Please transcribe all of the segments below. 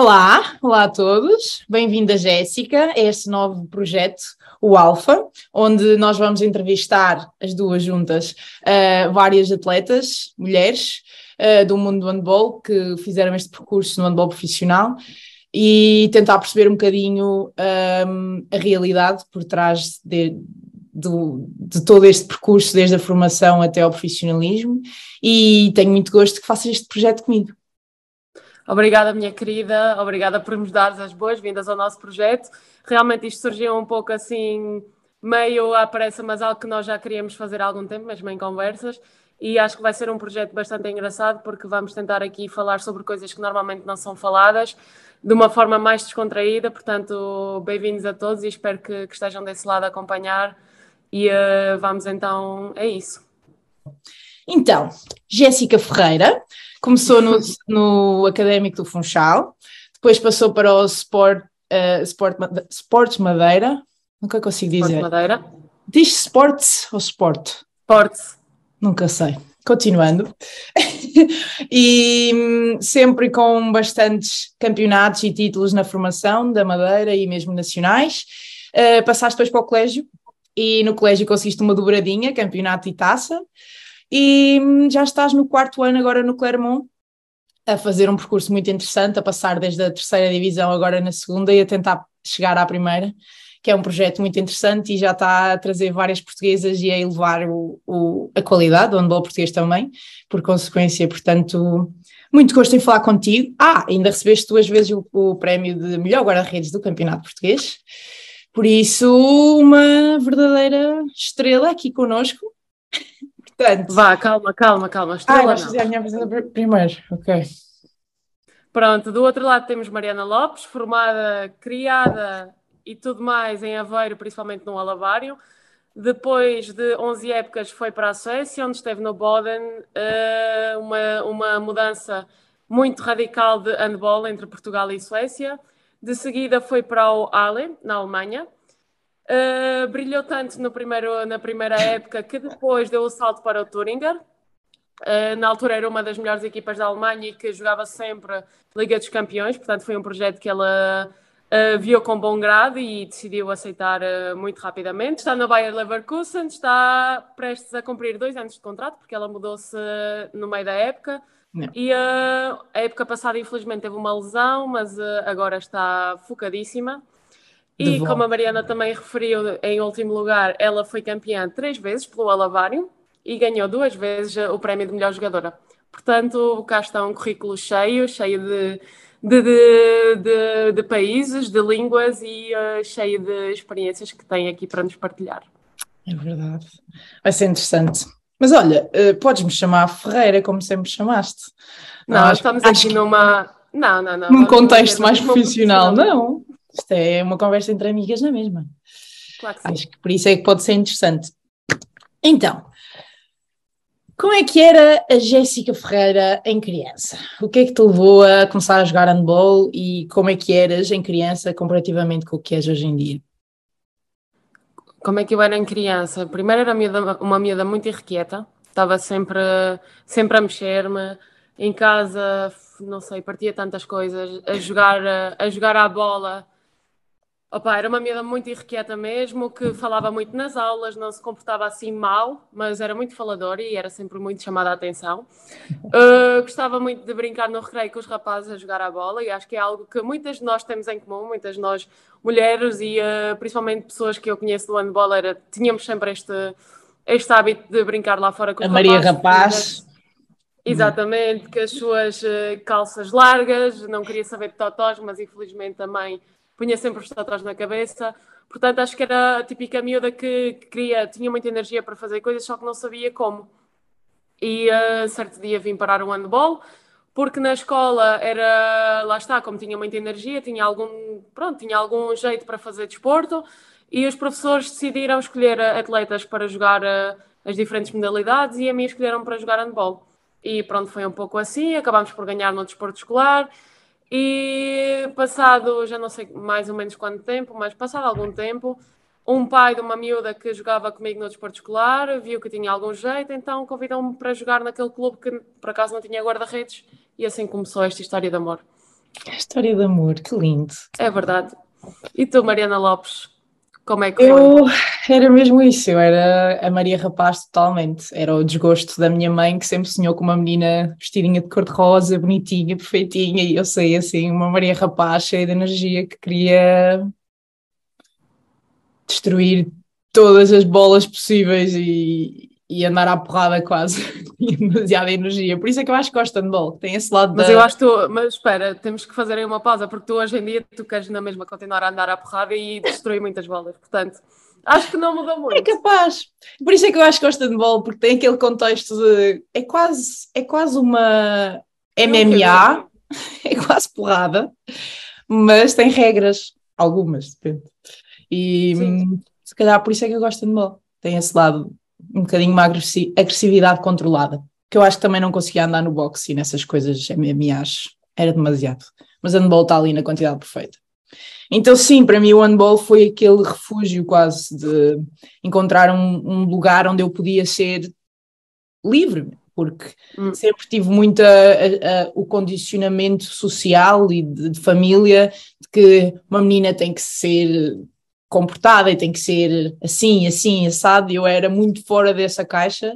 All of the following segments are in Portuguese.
Olá, olá a todos, bem-vinda Jéssica a este novo projeto, o Alfa, onde nós vamos entrevistar as duas juntas uh, várias atletas, mulheres uh, do mundo do handball que fizeram este percurso no handball profissional e tentar perceber um bocadinho um, a realidade por trás de, de, de, todo este percurso, desde a formação até ao profissionalismo, e tenho muito gosto que faças este projeto comigo. Obrigada, minha querida, obrigada por nos dar as boas-vindas ao nosso projeto. Realmente isto surgiu um pouco assim, meio à pressa, mas algo que nós já queríamos fazer há algum tempo, mesmo em conversas, e acho que vai ser um projeto bastante engraçado porque vamos tentar aqui falar sobre coisas que normalmente não são faladas de uma forma mais descontraída. Portanto, bem-vindos a todos e espero que, que, estejam desse lado a acompanhar. E uh, vamos então a isso. Então, Jéssica Ferreira começou no, no Académico do Funchal, depois passou para o Sport, uh, Sport, Sports Madeira, nunca consigo dizer. Sport Madeira. Diz Sports ou Sport? Sports. Nunca sei. Continuando. e hum, sempre com bastantes campeonatos e títulos na formação da Madeira e mesmo nacionais. Uh, passaste depois para o colégio e no colégio conseguiste uma dobradinha, campeonato e taça e hum, já estás no quarto ano agora no Clermont, a fazer um percurso muito interessante, a passar desde a terceira divisão agora na segunda e a tentar chegar à primeira, que é um projeto muito interessante e já está a trazer várias portuguesas e a elevar o, o, a qualidade do handball português também, por consequência, portanto, muito gosto em falar contigo. Ah, ainda recebeste duas vezes o, o prémio de melhor guarda-redes do Campeonato Português, por isso, uma verdadeira estrela aqui conosco Portanto, Vá, calma, calma, calma. Estrela, ah, vais fazer a minha apresentação primeiro, ok. Pronto, do outro lado temos Mariana Lopes, formada, criada e tudo mais em Aveiro, principalmente no Alavário. Depois de 11 épocas foi para a Suécia, onde esteve no Boden, eh, uma, uma mudança muito radical de handball entre Portugal e Suécia. De seguida foi para o Ale, na Alemanha, Uh, brilhou tanto no primeiro, na primeira época que depois deu o salto para o Thuringer. Uh, na altura era uma das melhores equipas da Alemanha e que jogava sempre Liga dos Campeões, portanto foi um projeto que ela uh, viu com bom grado e decidiu aceitar muito rapidamente. Está na Bayer Leverkusen, está prestes a cumprir dois anos de contrato, porque ela mudou-se no meio da época. Não. E a época passada, infelizmente, teve uma lesão, mas agora está focadíssima. E como a Mariana também referiu, em último lugar, ela foi campeã três vezes pelo Alavário e ganhou duas vezes o prémio de melhor jogadora. Portanto, cá está um currículo cheio, cheio de, de, de, de, países, de línguas e uh, cheio de experiências que tem aqui para nos partilhar. É verdade. Vai ser interessante. Mas olha, uh, podes-me chamar Ferreira, como sempre chamaste. Não, estamos aqui numa. Não, não, não. Num contexto mais profissional, não. Isto é uma conversa entre amigas na mesma. Claro que sim. Acho que por isso é que pode ser interessante. Então, como é que era a Jéssica Ferreira em criança? O que é que te levou a começar a jogar handball e como é que eras em criança comparativamente com o que és hoje em dia? Como é que eu era em criança? Primeiro era uma miúda muito irrequieta, estava sempre, sempre a mexer-me, em casa, não sei, partia tantas coisas, a jogar, a jogar à bola, Opa, era uma miúda muito irrequieta mesmo, que falava muito nas aulas, não se comportava assim mal, mas era muito faladora e era sempre muito chamada a atenção. Uh, gostava muito de brincar no recreio com os rapazes a jogar a bola e acho que é algo que muitas de nós temos em comum, muitas de nós mulheres e uh, principalmente pessoas que eu conheço do handball, era, tínhamos sempre este, este hábito de brincar lá fora com os a Maria Rapaz. Exatamente, com as suas uh, calças largas, não queria saber de totós, mas infelizmente também punha sempre os tatuagens na cabeça. Portanto, acho que era a típica miúda que, que queria, tinha muita energia para fazer coisas, só que não sabia como. E uh, certo dia vim parar o handball, porque na escola era, lá está, como tinha muita energia, tinha algum, pronto, tinha algum jeito para fazer desporto, e os professores decidiram escolher atletas para jogar uh, as diferentes modalidades e a mim escolheram para jogar handball. E pronto, foi um pouco assim, acabámos por ganhar no desporto escolar, e passado, já não sei mais ou menos quanto tempo, mas passado algum tempo, um pai de uma miúda que jogava comigo no desporto escolar viu que tinha algum jeito, então convidou-me para jogar naquele clube que por acaso não tinha guarda-redes e assim começou esta história de amor. História de amor, que lindo. É verdade. E tu, Mariana Lopes, como é que eu, foi? Era mesmo isso, eu era a Maria Rapaz totalmente. Era o desgosto da minha mãe que sempre sonhou com uma menina vestidinha de cor-de-rosa, bonitinha, perfeitinha, e eu sei assim, uma Maria Rapaz cheia de energia que queria destruir todas as bolas possíveis e, e andar à porrada quase. Demasiada energia. Por isso é que eu acho que gosto de handball. Tem esse lado Mas da... eu acho que tu... Mas espera, temos que fazer aí uma pausa, porque tu hoje em dia tu queres na mesma continuar a andar à porrada e destruir muitas bolas. Portanto, acho que não mudou é muito. É capaz. Por isso é que eu acho que gosto de handball, porque tem aquele contexto de... É quase, é quase uma MMA. É quase porrada. Mas tem regras. Algumas, depende. E Sim. se calhar por isso é que eu gosto de handball. Tem esse lado um bocadinho uma agressividade controlada, que eu acho que também não conseguia andar no boxe e nessas coisas MMAs, era demasiado. Mas handball está ali na quantidade perfeita. Então, sim, para mim o handball foi aquele refúgio quase de encontrar um, um lugar onde eu podia ser livre, porque hum. sempre tive muito a, a, o condicionamento social e de, de, família de que uma menina tem que ser comportada e tem que ser assim, assim, assado, e eu era muito fora dessa caixa,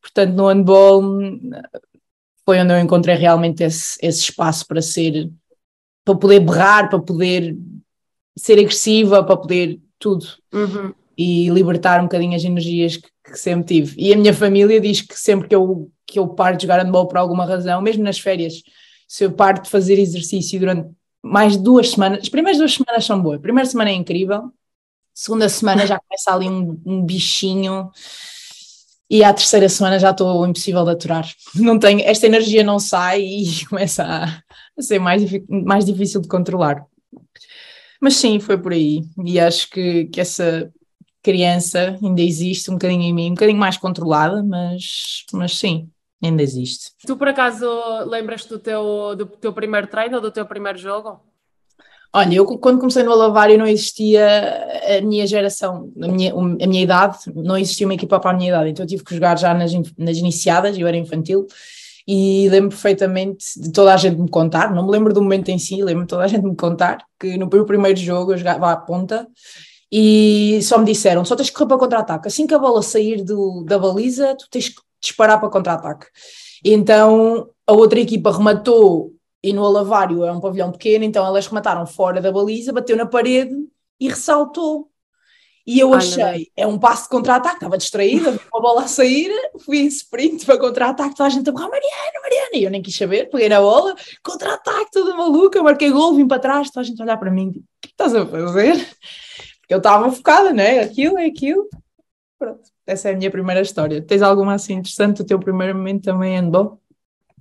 portanto no handball foi onde eu encontrei realmente esse, esse espaço para ser, para poder berrar, para poder ser agressiva, para poder tudo. Uhum. E libertar um bocadinho as energias que, que, sempre tive. E a minha família diz que sempre que eu, que eu paro de jogar handball por alguma razão, mesmo nas férias, se eu paro de fazer exercício durante mais de duas semanas, as primeiras duas semanas são boas, a primeira semana é incrível, segunda semana já começa ali um, um bichinho e à terceira semana já estou impossível de aturar. Não tenho, esta energia não sai e começa a, a ser mais, mais difícil de controlar. Mas sim, foi por aí. E acho que, que essa criança ainda existe um bocadinho em mim, um bocadinho mais controlada, mas, mas sim, ainda existe. Tu por acaso lembras-te do teu, do teu primeiro treino ou do teu primeiro jogo? Olha, eu quando comecei no Alavário não existia a minha geração, a minha, a minha idade, não existia uma equipa para a minha idade, então eu tive que jogar já nas, nas iniciadas, eu era infantil, e lembro perfeitamente de toda a gente me contar, não me lembro do momento em si, lembro toda a gente me contar que no meu primeiro jogo eu jogava à ponta e só me disseram, só tens que correr para contra-ataque, assim que a bola sair do, da baliza, tu tens que disparar para contra-ataque. Então a outra equipa rematou e no Alavário é um pavilhão pequeno, então elas remataram fora da baliza, bateu na parede e ressaltou. E eu Ai, achei, é um passo de contra-ataque, estava distraída, vi uma bola a sair, fui em sprint para contra-ataque, toda a gente a borrar, Mariana, Mariana, e eu nem quis saber, peguei na bola, contra-ataque, toda maluca, marquei gol, vim para trás, toda a gente a olhar para mim, tipo, o que estás a fazer? Porque eu estava focada, né? Aquilo é aquilo. Pronto, essa é a minha primeira história. Tens alguma assim interessante, o teu primeiro momento também andou?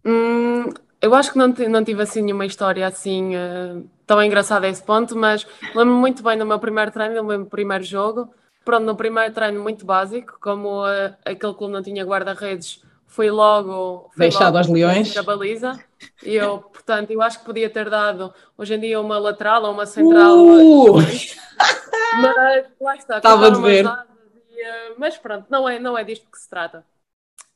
Hum, eu acho que não, não tive assim nenhuma história assim uh, tão engraçada a esse ponto, mas lembro-me muito bem do meu primeiro treino, do meu primeiro jogo. Pronto, no primeiro treino muito básico, como uh, aquele clube não tinha guarda-redes, fui logo, fui deixado aos leões a baliza. E eu, portanto, eu acho que podia ter dado hoje em dia uma lateral ou uma central. Uh! Mas lá está, estava de ver. E, uh, mas pronto, não é, não é disto que se trata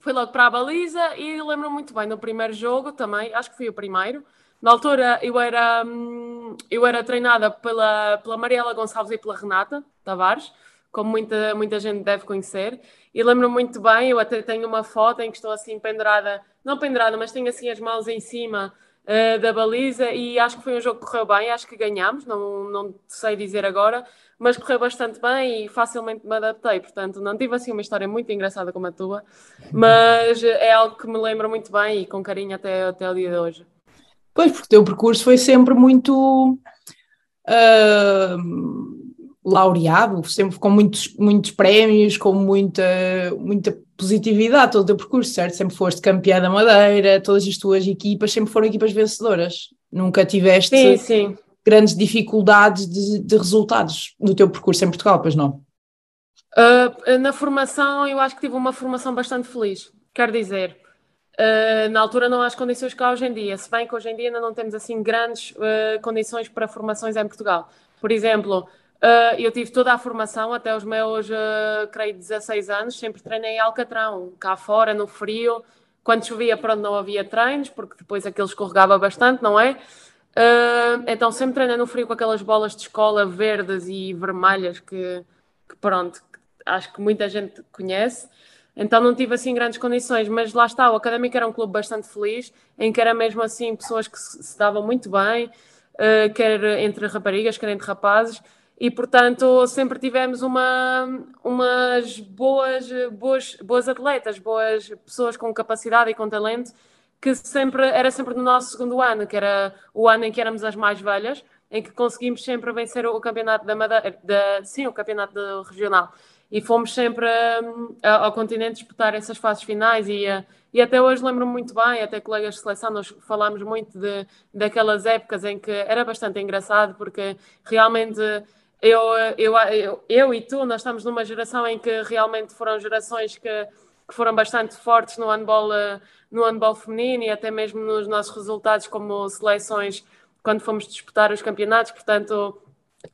fui logo para a baliza e lembro muito bem no primeiro jogo também, acho que fui o primeiro. Na altura eu era, hum, eu era treinada pela, pela Mariela Gonçalves e pela Renata Tavares, como muita, muita gente deve conhecer. E lembro muito bem, eu até tenho uma foto em que estou assim pendurada, não pendurada, mas tenho assim as mãos em cima uh, da baliza e acho que foi um jogo que correu bem, acho que ganhámos, não, não sei dizer agora, mas correu bastante bem e facilmente me adaptei. Portanto, não tive assim uma história muito engraçada como a tua, mas é algo que me lembro muito bem e com carinho até, até o dia de hoje. Pois, porque o teu percurso foi sempre muito uh, laureado, sempre com muitos, muitos prémios, com muita, muita positividade, todo o teu percurso, certo? Sempre foste campeã da Madeira, todas as tuas equipas sempre foram equipas vencedoras. Nunca tiveste. Sim, sim grandes dificuldades de, de resultados no teu percurso em Portugal, pois não? Uh, na formação, eu acho que tive uma formação bastante feliz. Quer dizer, uh, na altura não há as condições que há hoje em dia, se bem que hoje em dia ainda não temos assim grandes uh, condições para formações em Portugal. Por exemplo, eu tive toda a formação até os meus, creio, 16 anos, sempre treinei em Alcatrão, cá fora, no frio. Quando chovia, pronto, não havia treinos, porque depois aquilo escorregava bastante, não é? Uh, então sempre treinei no frio com aquelas bolas de escola verdes e vermelhas que, que pronto, acho que muita gente conhece. Então não tive assim grandes condições, mas lá está, o Académico era um clube bastante feliz, em que era mesmo assim pessoas que se, se davam muito bem, uh, quer entre raparigas, quer entre rapazes, e portanto sempre tivemos uma, umas boas, boas, boas atletas, boas pessoas com capacidade e com talento, que sempre era sempre no nosso segundo ano, que era o ano em que éramos as mais velhas, em que conseguimos sempre vencer o campeonato da Madeira, da, sim, o campeonato regional. E fomos sempre um, ao continente disputar essas fases finais e, uh, e até hoje lembro-me muito bem, até colegas de seleção, nós falámos muito de, daquelas épocas em que era bastante engraçado, porque realmente eu, eu, eu, eu e tu, nós estamos numa geração em que realmente foram gerações que, que foram bastante fortes no handball, no handball feminino e até mesmo nos nossos resultados como seleções quando fomos disputar os campeonatos, portanto,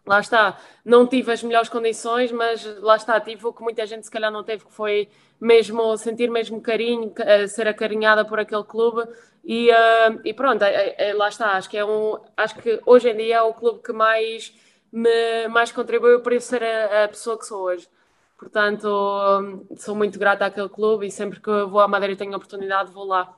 lá está, não tive as melhores condições, mas lá está, tive o que muita gente se calhar não teve, que foi mesmo sentir mesmo carinho, ser acarinhada por aquele clube. E, uh, e pronto, lá está, acho que é um, acho que hoje em dia é o clube que mais me mais contribuiu para eu ser a, a pessoa que sou hoje. Portanto, sou muito grata àquele clube e sempre que vou à Madeira e tenho a oportunidade, vou lá.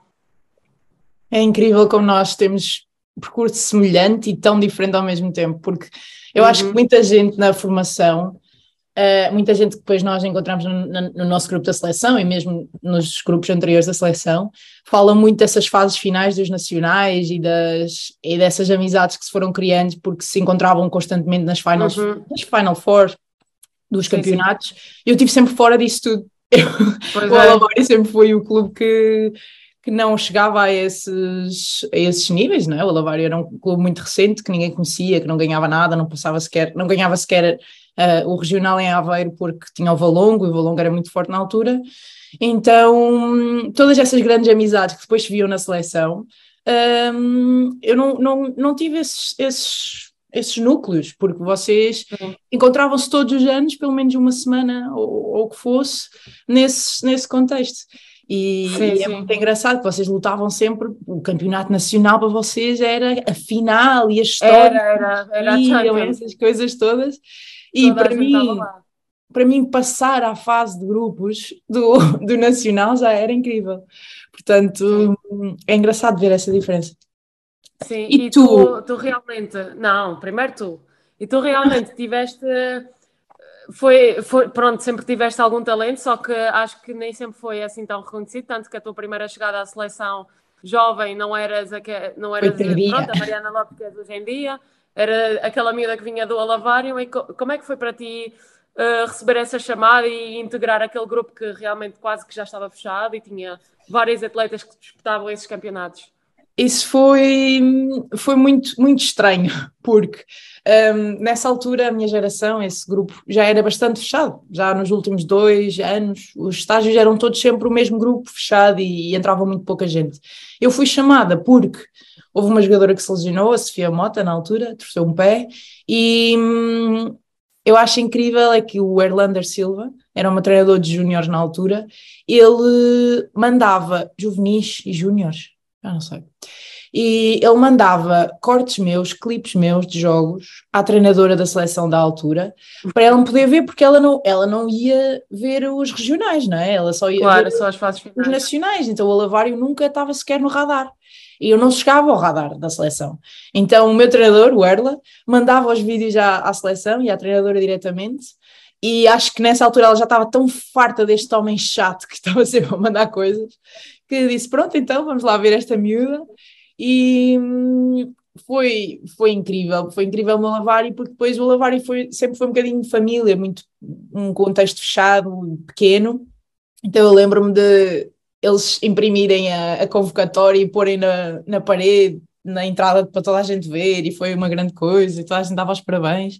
É incrível como nós temos percurso semelhante e tão diferente ao mesmo tempo, porque eu uhum. acho que uhum. muita gente na formação Uh, muita gente que depois nós encontramos no, no, nosso grupo da seleção e mesmo nos grupos anteriores da seleção fala muito dessas fases finais dos nacionais e, das, e dessas amizades que se foram criando porque se encontravam constantemente nas finals, uhum. nas Final Four dos campeonatos. Sim, sim. Eu tive sempre fora disso tudo. Eu, o é. Alabari sempre foi o clube que, que não chegava a esses, a esses níveis, não é? O Alavário era um clube muito recente que ninguém conhecia, que não ganhava nada, não passava sequer, não ganhava sequer uh, o regional em Aveiro porque tinha o Valongo e o Valongo era muito forte na altura. Então, todas essas grandes amizades que depois se viam na seleção, um, ehm, eu não, não, não tive esses, esses, esses núcleos, porque vocês encontravam-se todos os anos, pelo menos uma semana ou, ou o que fosse, nesse, nesse contexto. E, sim, e é sim. muito engraçado que vocês lutavam sempre, o campeonato nacional para vocês era a final e a história, era, era, era essas coisas todas. E para mim, para mim, passar à fase de grupos do, do Nacional já era incrível. Portanto, é engraçado ver essa diferença. Sim, e, e tu? tu? tu realmente, não, primeiro tu, e tu realmente tiveste, foi, foi, pronto, sempre tiveste algum talento, só que acho que nem sempre foi assim tão reconhecido, tanto que a tua primeira chegada à seleção jovem não eras, a, não eras pronto, a Mariana Lopes que és hoje em dia, era aquela miúda que vinha do Alavário. E como é que foi para ti uh, receber essa chamada e integrar aquele grupo que realmente quase que já estava fechado e tinha vários atletas que disputavam esses campeonatos? Isso foi, foi muito, muito estranho, porque um, nessa altura a minha geração, esse grupo, já era bastante fechado. Já nos últimos dois anos, os estágios eram todos sempre o mesmo grupo fechado e, e entrava muito pouca gente. Eu fui chamada porque Houve uma jogadora que se lesionou, a Sofia Mota, na altura, torceu um pé, e hum, eu acho incrível é que o Erlander Silva, era um treinador de júniores na altura, ele mandava juvenis e júniores, já não sei, e ele mandava cortes meus, clipes meus de jogos à treinadora da seleção da altura, para ela não poder ver, porque ela não, ela não ia ver os regionais, não é? Ela só ia claro, ver só as fases os nacionais, então o Alavário nunca estava sequer no radar e eu não chegava ao radar da seleção. Então o meu treinador, o Erla, mandava os vídeos à, à seleção e à treinadora diretamente. E acho que nessa altura ela já estava tão farta deste homem chato que estava sempre a mandar coisas, que disse: Pronto, então vamos lá ver esta miúda. E hum, foi, foi incrível, foi incrível no Lavari, porque depois o Lavari foi, sempre foi um bocadinho de família, muito um contexto fechado, pequeno. Então eu lembro-me de eles imprimirem a, a convocatória e porem na, na parede, na entrada para toda a gente ver, e foi uma grande coisa, e toda a gente dava os parabéns.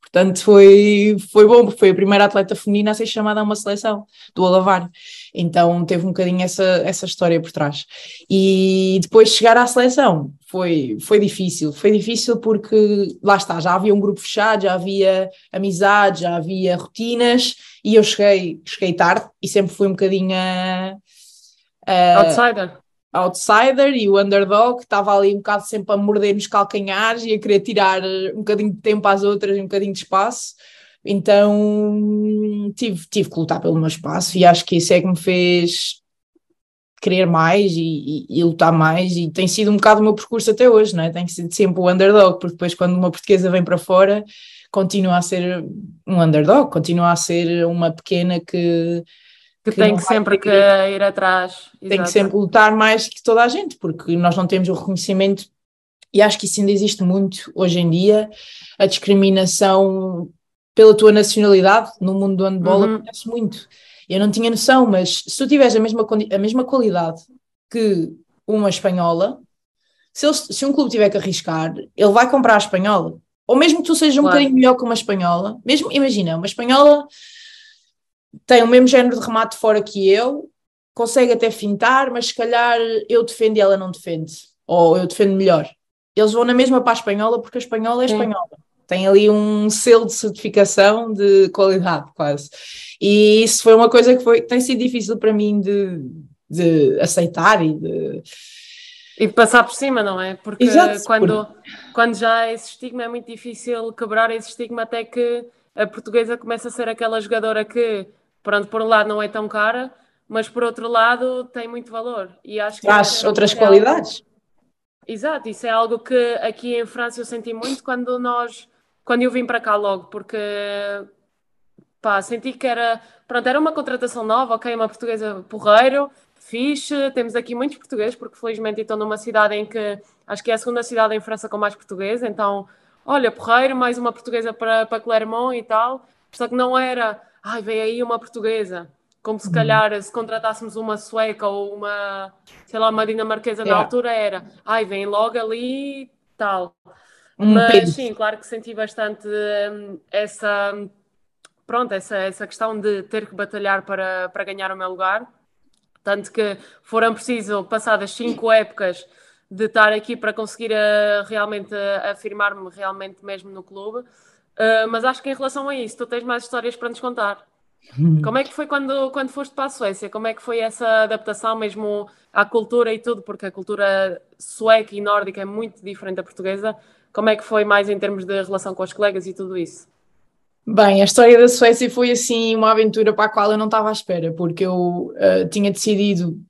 Portanto, foi, foi bom, porque foi a primeira atleta feminina a ser chamada a uma seleção do Olavar. Então teve um bocadinho essa, essa história por trás. E depois chegar à seleção foi, foi difícil. Foi difícil porque, lá está, já havia um grupo fechado, já havia amizade, já havia rotinas, e eu cheguei, cheguei tarde e sempre fui um bocadinho a Uh, outsider. outsider e o underdog que estava ali um bocado sempre a morder nos calcanhares e a querer tirar um bocadinho de tempo às outras e um bocadinho de espaço. Então tive, tive que lutar pelo meu espaço e acho que isso é que me fez querer mais e, e, e, lutar mais e tem sido um bocado o meu percurso até hoje, não é? Tem sido sempre o underdog, porque depois quando uma portuguesa vem para fora continua a ser um underdog, continua a ser uma pequena que que, que tem que sempre que ir atrás. Tem Exato. que sempre lutar mais que toda a gente, porque nós não temos o reconhecimento, e acho que isso ainda existe muito hoje em dia, a discriminação pela tua nacionalidade no mundo do handball uhum. acontece muito. Eu não tinha noção, mas se tu tiveres a mesma, a mesma qualidade que uma espanhola, se, ele, se um clube tiver que arriscar, ele vai comprar a espanhola. Ou mesmo que tu sejas um claro. bocadinho melhor que uma espanhola, mesmo, imagina, uma espanhola tem o mesmo género de remate fora que eu, consegue até fintar, mas se calhar eu defendo e ela não defende, ou eu defendo melhor. Eles vão na mesma para a espanhola porque a espanhola é Sim. espanhola. Tem ali um selo de certificação de qualidade, quase. E isso foi uma coisa que foi, tem sido difícil para mim de, de aceitar e de. E de passar por cima, não é? Porque Exato, quando, quando já há esse estigma é muito difícil quebrar esse estigma até que a portuguesa começa a ser aquela jogadora que pronto, por um lado não é tão cara, mas por outro lado tem muito valor. E acho que Traz é outras qualidades. Algo... Exato, isso é algo que aqui em França eu senti muito quando nós, quando eu vim para cá logo, porque pá, senti que era, pronto, era uma contratação nova, ok, uma portuguesa porreiro, fixe, temos aqui muitos portugueses, porque felizmente estou numa cidade em que, acho que é a segunda cidade em França com mais português, então, olha, porreiro, mais uma portuguesa para, para Clermont e tal, só que não era, ai, vem aí uma portuguesa. Como se uhum. calhar se contratássemos uma sueca ou uma, sei lá, uma dinamarquesa na altura era, ai, vem logo ali tal. Um Mas sim, claro que senti bastante hum, essa, pronto, essa, essa questão de ter que batalhar para, para ganhar o meu lugar. Tanto que foram preciso, passadas cinco épocas, de estar aqui para conseguir uh, realmente uh, afirmar-me realmente mesmo no clube. Uh, mas acho que em relação a isso, tu tens mais histórias para nos contar. Hum. Como é que foi quando, quando foste para a Suécia? Como é que foi essa adaptação mesmo à cultura e tudo? Porque a cultura sueca e nórdica é muito diferente da portuguesa. Como é que foi mais em termos de relação com os colegas e tudo isso? Bem, a história da Suécia foi assim uma aventura para a qual eu não estava à espera, porque eu uh, tinha decidido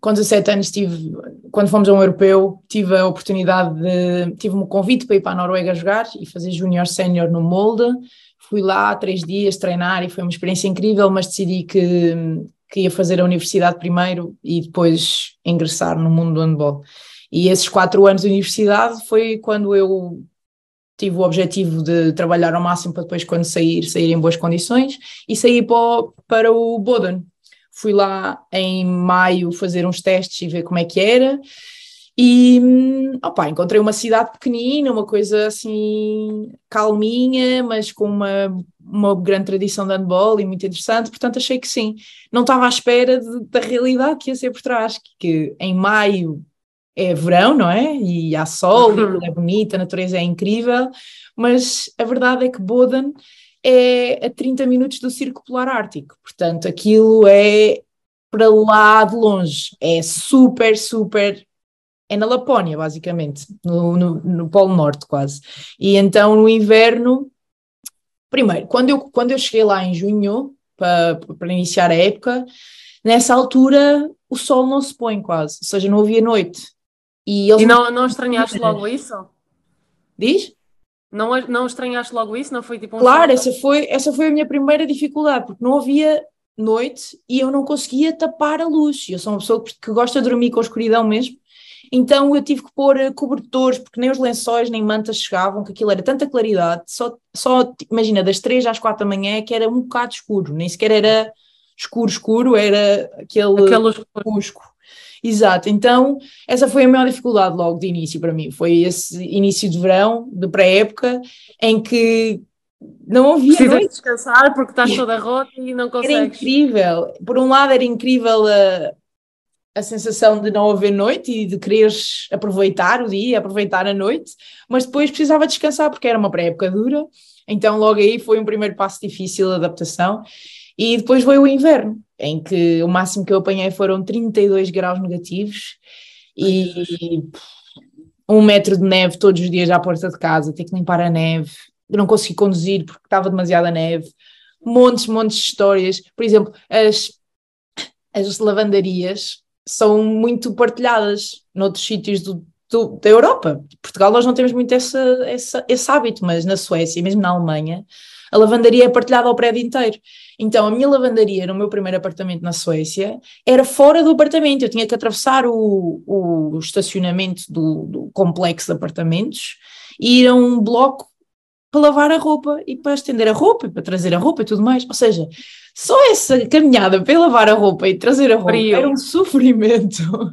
com 17 anos tive, quando fomos a um europeu, tive a oportunidade de, tive um convite para ir para a Noruega jogar e fazer junior sénior no Molde, fui lá três dias treinar e foi uma experiência incrível, mas decidi que, que ia fazer a universidade primeiro e depois ingressar no mundo do handball. E esses quatro anos de universidade foi quando eu tive o objetivo de trabalhar ao máximo para depois quando sair, sair em boas condições e sair para, para o Boden, fui lá em maio fazer uns testes e ver como é que era. E opa, encontrei uma cidade pequenina, uma coisa assim calminha, mas com uma, uma grande tradição de handball e muito interessante, portanto achei que sim. Não estava à espera de, da realidade que ia ser por trás, que, que em maio é verão, não é? E há sol, uhum. e é bonita, a natureza é incrível, mas a verdade é que Boden é a 30 minutos do Círculo Polar Ártico, portanto aquilo é para lá de longe, é super, super é na Lapónia, basicamente, no, no, no, Polo Norte, quase. E então no inverno, primeiro, quando eu, quando eu cheguei lá em junho, para, para iniciar a época, nessa altura o sol não se põe quase, ou seja, não havia noite. E, e não, não estranhaste logo isso? Diz? Não, não estranhaste logo isso? Não foi tipo um Claro, essa foi, essa foi a minha primeira dificuldade, porque não havia noite e eu não conseguia tapar a luz. Eu sou uma pessoa que gosta de dormir com a escuridão mesmo, então eu tive que pôr eh, cobertores, porque nem os lençóis nem mantas chegavam, que aquilo era tanta claridade, só, só imagina, das 3 às 4 da manhã é que era um bocado escuro, nem sequer era escuro, escuro, era aquele, aquele fusco. Exato, então essa foi a maior dificuldade logo de início para mim, foi esse início de verão, de pré-época, em que não havia Precisa noite. descansar porque estás toda rota e não consegues. Era incrível, por um lado era incrível a, a sensação de não haver noite e de quereres aproveitar o dia, aproveitar a noite, mas depois precisava descansar porque era uma pré-época dura, então logo aí foi um primeiro passo difícil de adaptação e depois veio o inverno, em que o máximo que eu apanhei foram 32 graus negativos e um metro de neve todos os dias à porta de casa, ter que limpar a neve, eu não consegui conduzir porque estava demasiada neve, montes, montes de histórias. Por exemplo, as, as lavandarias são muito partilhadas noutros sítios do, do, da Europa. Portugal nós não temos muito essa, essa, esse hábito, mas na Suécia, mesmo na Alemanha, a lavandaria é partilhada ao prédio inteiro. Então, a minha lavandaria no meu primeiro apartamento na Suécia era fora do apartamento. Eu tinha que atravessar o, o estacionamento do, do complexo de apartamentos e ir a um bloco para lavar a roupa e para estender a roupa e para trazer a roupa e tudo mais. Ou seja, só essa caminhada para lavar a roupa e trazer a roupa Frio. era um sofrimento. Ou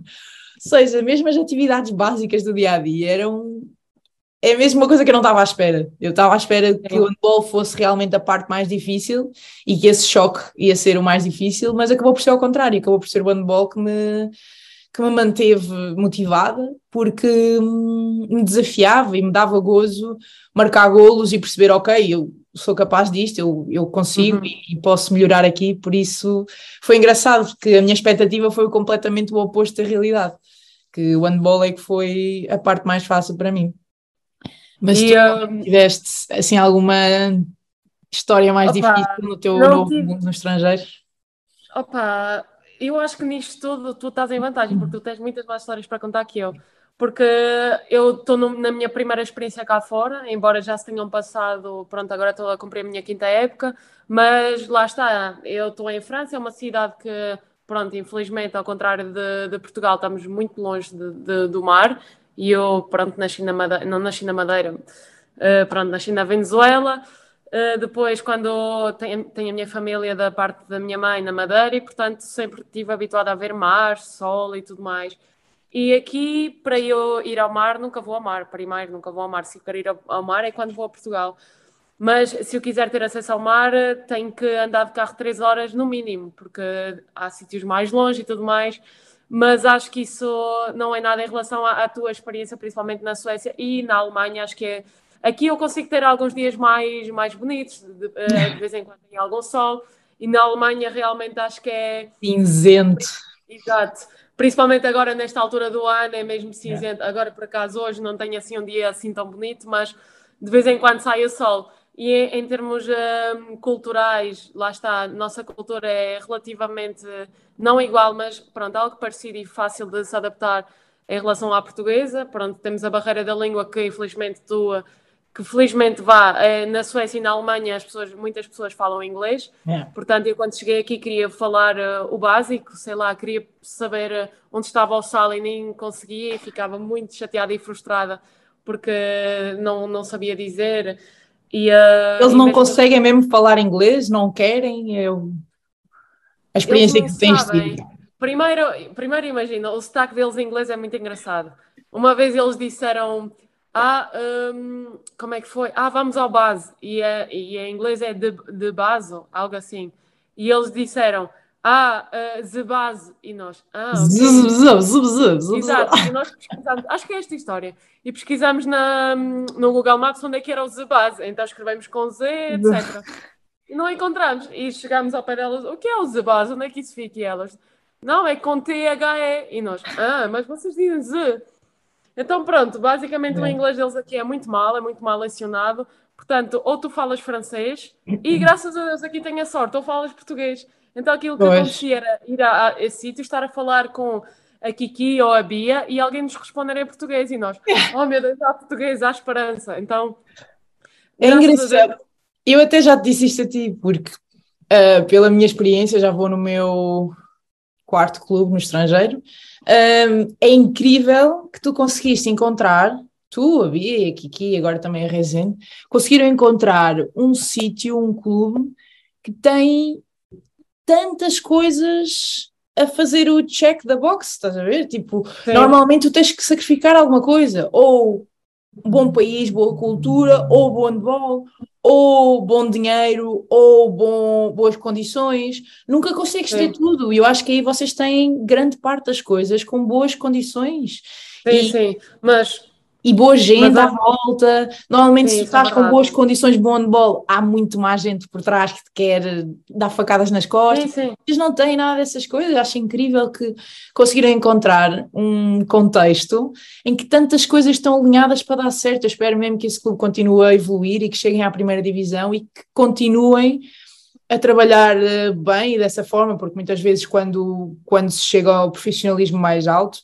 seja, mesmo as atividades básicas do dia a dia eram. É mesmo uma coisa que eu não estava à espera. Eu estava à espera que o handball fosse realmente a parte mais difícil e que esse choque ia ser o mais difícil, mas acabou por ser ao contrário, acabou por ser o handball que me, que me manteve motivada porque hum, me desafiava e me dava gozo marcar golos e perceber, ok, eu sou capaz disto, eu, eu consigo uhum. e, e, posso melhorar aqui, por isso foi engraçado, porque a minha expectativa foi completamente o oposto da realidade, que o handball é que foi a parte mais fácil para mim. Mas e, tu um... tiveste, assim, alguma história mais opa, difícil no teu novo tive... mundo no estrangeiro? Opa, eu acho que nisto tudo tu estás em vantagem, porque tu tens muitas mais histórias para contar que eu. Porque eu estou na minha primeira experiência cá fora, embora já se tenham passado, pronto, agora estou a cumprir a minha quinta época, mas lá está, eu estou em França, é uma cidade que, pronto, infelizmente, ao contrário de, de Portugal, estamos muito longe de, de, do mar, e eu, pronto, nasci na Madeira, não nasci na Madeira, uh, pronto, nasci na Venezuela, Uh, depois, quando tenho, tenho, a minha família da parte da minha mãe na Madeira, e portanto sempre estive habituada a ver mar, sol e tudo mais. E aqui, para eu ir ao mar, nunca vou ao mar. Primeiro, nunca vou ao mar. Se eu quero ir ao mar é quando vou a Portugal. Mas se eu quiser ter acesso ao mar, tenho que andar de carro três horas no mínimo, porque há sítios mais longe e tudo mais. Mas acho que isso não é nada em relação à, à tua experiência, principalmente na Suécia e na Alemanha. Acho que é Aqui eu consigo ter alguns dias mais, mais bonitos, de, de vez em quando tem algum sol, e na Alemanha realmente acho que é. Cinzento. Exato. Principalmente agora nesta altura do ano é mesmo cinzento. É. Agora por acaso hoje não tenho assim um dia assim tão bonito, mas de vez em quando sai o sol. E em, termos um, culturais, lá está, nossa cultura é relativamente não igual, mas pronto, algo parecido e fácil de se adaptar em relação à portuguesa. Pronto, temos a barreira da língua que infelizmente tu que felizmente vá eh, na Suécia e na Alemanha as pessoas, muitas pessoas falam inglês, é. portanto eu quando cheguei aqui queria falar uh, o básico, sei lá, queria saber uh, onde estava o sal e nem conseguia e ficava muito chateada e frustrada porque não, não sabia dizer. E, uh, Eles não conseguem mesmo falar inglês, não querem, eu... a experiência que tens tido. Primeiro, primeiro imagina, o sotaque deles em inglês é muito engraçado. Uma vez eles disseram ah, um, como é que foi? Ah, vamos ao base. E, é, e em inglês é de, de base, algo assim. E eles disseram, ah, uh, de base. E nós, ah, okay. Exato, e nós pesquisamos, acho que é esta história. E pesquisamos na, no Google Maps onde é que era o de base. Então escrevemos com Z, etc. E não encontramos. E chegamos ao pé delas, o que é o de base? Onde é que isso fica? E elas, não, é com T-H-E. E nós, ah, mas vocês dizem Z. Então, pronto, basicamente é. o inglês deles aqui é muito mal, é muito mal lecionado. Portanto, ou tu falas francês, e graças a Deus aqui tenho a sorte, ou falas português. Então, aquilo que pois. acontecia era ir a, a esse sítio, estar a falar com a Kiki ou a Bia e alguém nos responder em português e nós, oh meu Deus, há português, há esperança. Então, é engraçado. Eu até já te disse isto a ti, porque uh, pela minha experiência, já vou no meu quarto clube no estrangeiro um, é incrível que tu conseguiste encontrar, tu, a Bia, a Kiki, agora também a Rezende, conseguiram encontrar um sítio, um clube que tem tantas coisas a fazer o check da box, estás a ver? Tipo, Sim. normalmente tu tens que sacrificar alguma coisa, ou um bom país, boa cultura, ou bom handball, ou bom dinheiro, ou bom, boas condições, nunca consegues sim. ter tudo. E eu acho que aí vocês têm grande parte das coisas com boas condições. Sim, e... sim, mas e boa gente à volta. Normalmente, sim, se estás é com boas condições de bom handball, há muito mais gente por trás que te quer dar facadas nas costas. Sim, sim. Eles não têm nada dessas coisas. Acho incrível que conseguiram encontrar um contexto em que tantas coisas estão alinhadas para dar certo. Eu espero mesmo que esse clube continue a evoluir e que cheguem à primeira divisão e que continuem a trabalhar eh, bem e dessa forma, porque muitas vezes quando, quando se chega ao profissionalismo mais alto,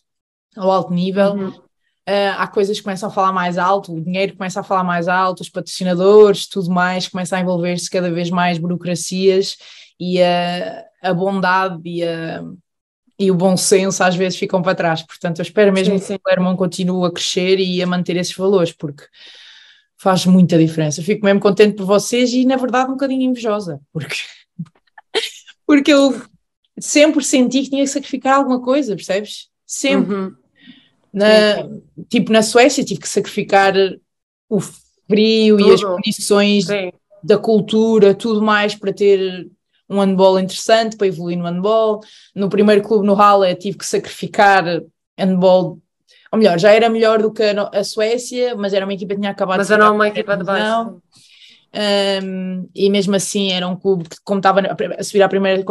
ao alto nível, uhum. Uh, há coisas que começam a falar mais alto, o dinheiro começa a falar mais alto, os patrocinadores, tudo mais, começa a envolver-se cada vez mais burocracias e a, a bondade e, a, e o bom senso às vezes ficam para trás. Portanto, eu espero mesmo sim, sim. que o Herman continue a crescer e a manter esses valores, porque faz muita diferença. Eu fico mesmo contente por vocês e, na verdade, um bocadinho invejosa, porque, porque eu sempre senti que tinha que sacrificar alguma coisa, percebes? Sempre. Uhum na, tipo, na Suécia tive que sacrificar o frio tudo. e as condições Sim. da cultura, tudo mais para ter um handball interessante, para evoluir no handball. No primeiro clube no Halle tive que sacrificar handball, ou melhor, já era melhor do que a, a Suécia, mas era uma equipa que tinha acabado mas de Mas era uma equipa de baixo. Um, e mesmo assim era um clube que, como estava a subir à primeira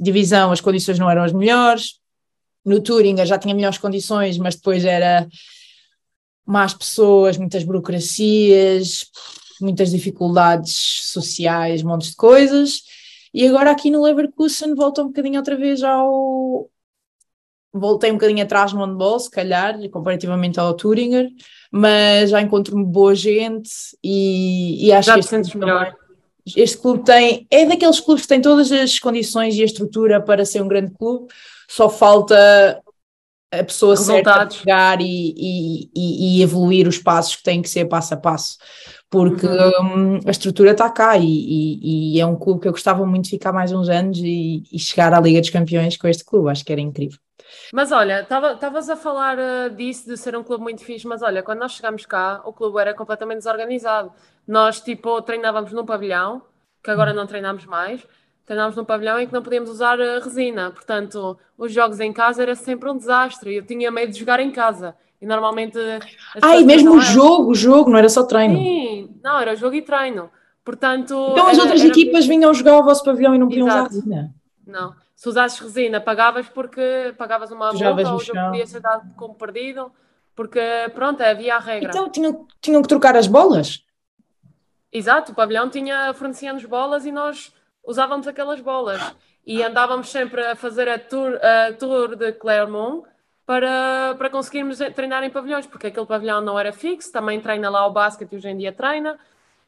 divisão, as condições não eram as melhores no Turing já tinha melhores condições, mas depois era más pessoas, muitas burocracias, muitas dificuldades sociais, montes de coisas. E agora aqui no Leverkusen volta um bocadinho outra vez ao. Voltei um bocadinho atrás no handball, se calhar, comparativamente ao Turinger, mas já encontro boa gente e, e acho já que. Já te sentes melhor. Este clube tem. É daqueles clubes que têm todas as condições e a estrutura para ser um grande clube, só falta a pessoa Resultados. certa chegar e, e, e, evoluir os passos que têm que ser passo a passo, porque uhum. um, a estrutura está cá e, e, é um clube que eu gostava muito de ficar mais uns anos e, chegar à Liga dos Campeões com este clube, acho que era incrível. Mas olha, estavas a falar uh, disso, de ser um clube muito fixe, mas olha, quando nós chegámos cá, o clube era completamente desorganizado. Nós, tipo, treinávamos num pavilhão, que agora não treinamos mais, treinámos num pavilhão em que não podíamos usar a resina, portanto, os jogos em casa era sempre um desastre. Eu tinha medo de jogar em casa. E normalmente. Ah, e mesmo o jogo, o jogo, não era só treino. Sim, não, era jogo e treino. Portanto. Então as era, outras era... equipas vinham jogar ao vosso pavilhão e não podiam Exato. usar resina. Não. Se usasses resina, pagavas porque pagavas uma multa ou o jogo podia ser dado como perdido, porque pronto, havia a regra. Então tinham, tinham que trocar as bolas? Exato, o pavilhão tinha, fornecia-nos bolas e nós usávamos aquelas bolas e andávamos sempre a fazer a tour, a tour de Clermont para, para conseguirmos treinar em pavilhões, porque aquele pavilhão não era fixo, também treina lá o basquete e hoje em dia treina,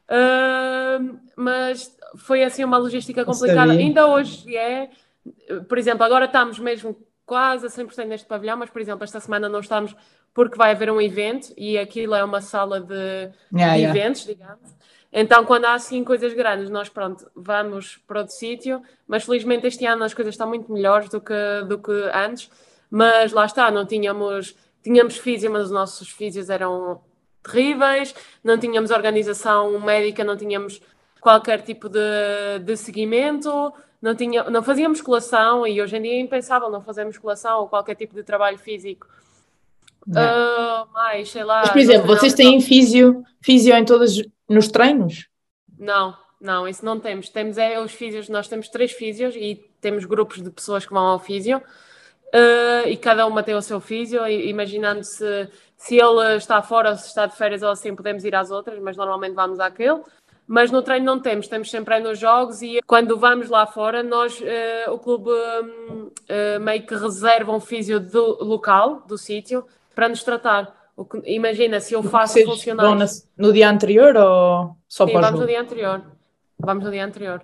uh, mas foi assim uma logística complicada. Ainda hoje é, por exemplo, agora estamos mesmo quase a 100% neste pavilhão, mas por exemplo, esta semana não estamos porque vai haver um evento e aquilo é uma sala de, yeah, de yeah. eventos, digamos. Então, quando há assim coisas grandes, nós pronto, vamos para outro sítio, mas felizmente este ano as coisas estão muito melhores do que, do que antes, mas lá está, não tínhamos, tínhamos físio, mas os nossos físios eram terríveis, não tínhamos organização médica, não tínhamos qualquer tipo de, de seguimento, não, tinha, não fazíamos musculação e hoje em dia é impensável não fazer musculação ou qualquer tipo de trabalho físico. Uh, mais, sei lá. Mas, por exemplo, vocês têm físio, físio em todas nos treinos? Não, não, isso não temos. Temos é os físios, nós temos três físios e temos grupos de pessoas que vão ao físio uh, e cada uma tem o seu físio, imaginando se, se ele está fora ou se está de férias ou assim, podemos ir às outras, mas normalmente vamos àquele. Mas no treino não temos, temos sempre aí nos jogos e quando vamos lá fora, nós, uh, o clube um, uh, ah, meio que reserva um físio do local, do sítio, para nos tratar. Imagina, se eu faço funcionários... no dia anterior ou só Sim, vamos no dia anterior. Vamos no dia anterior.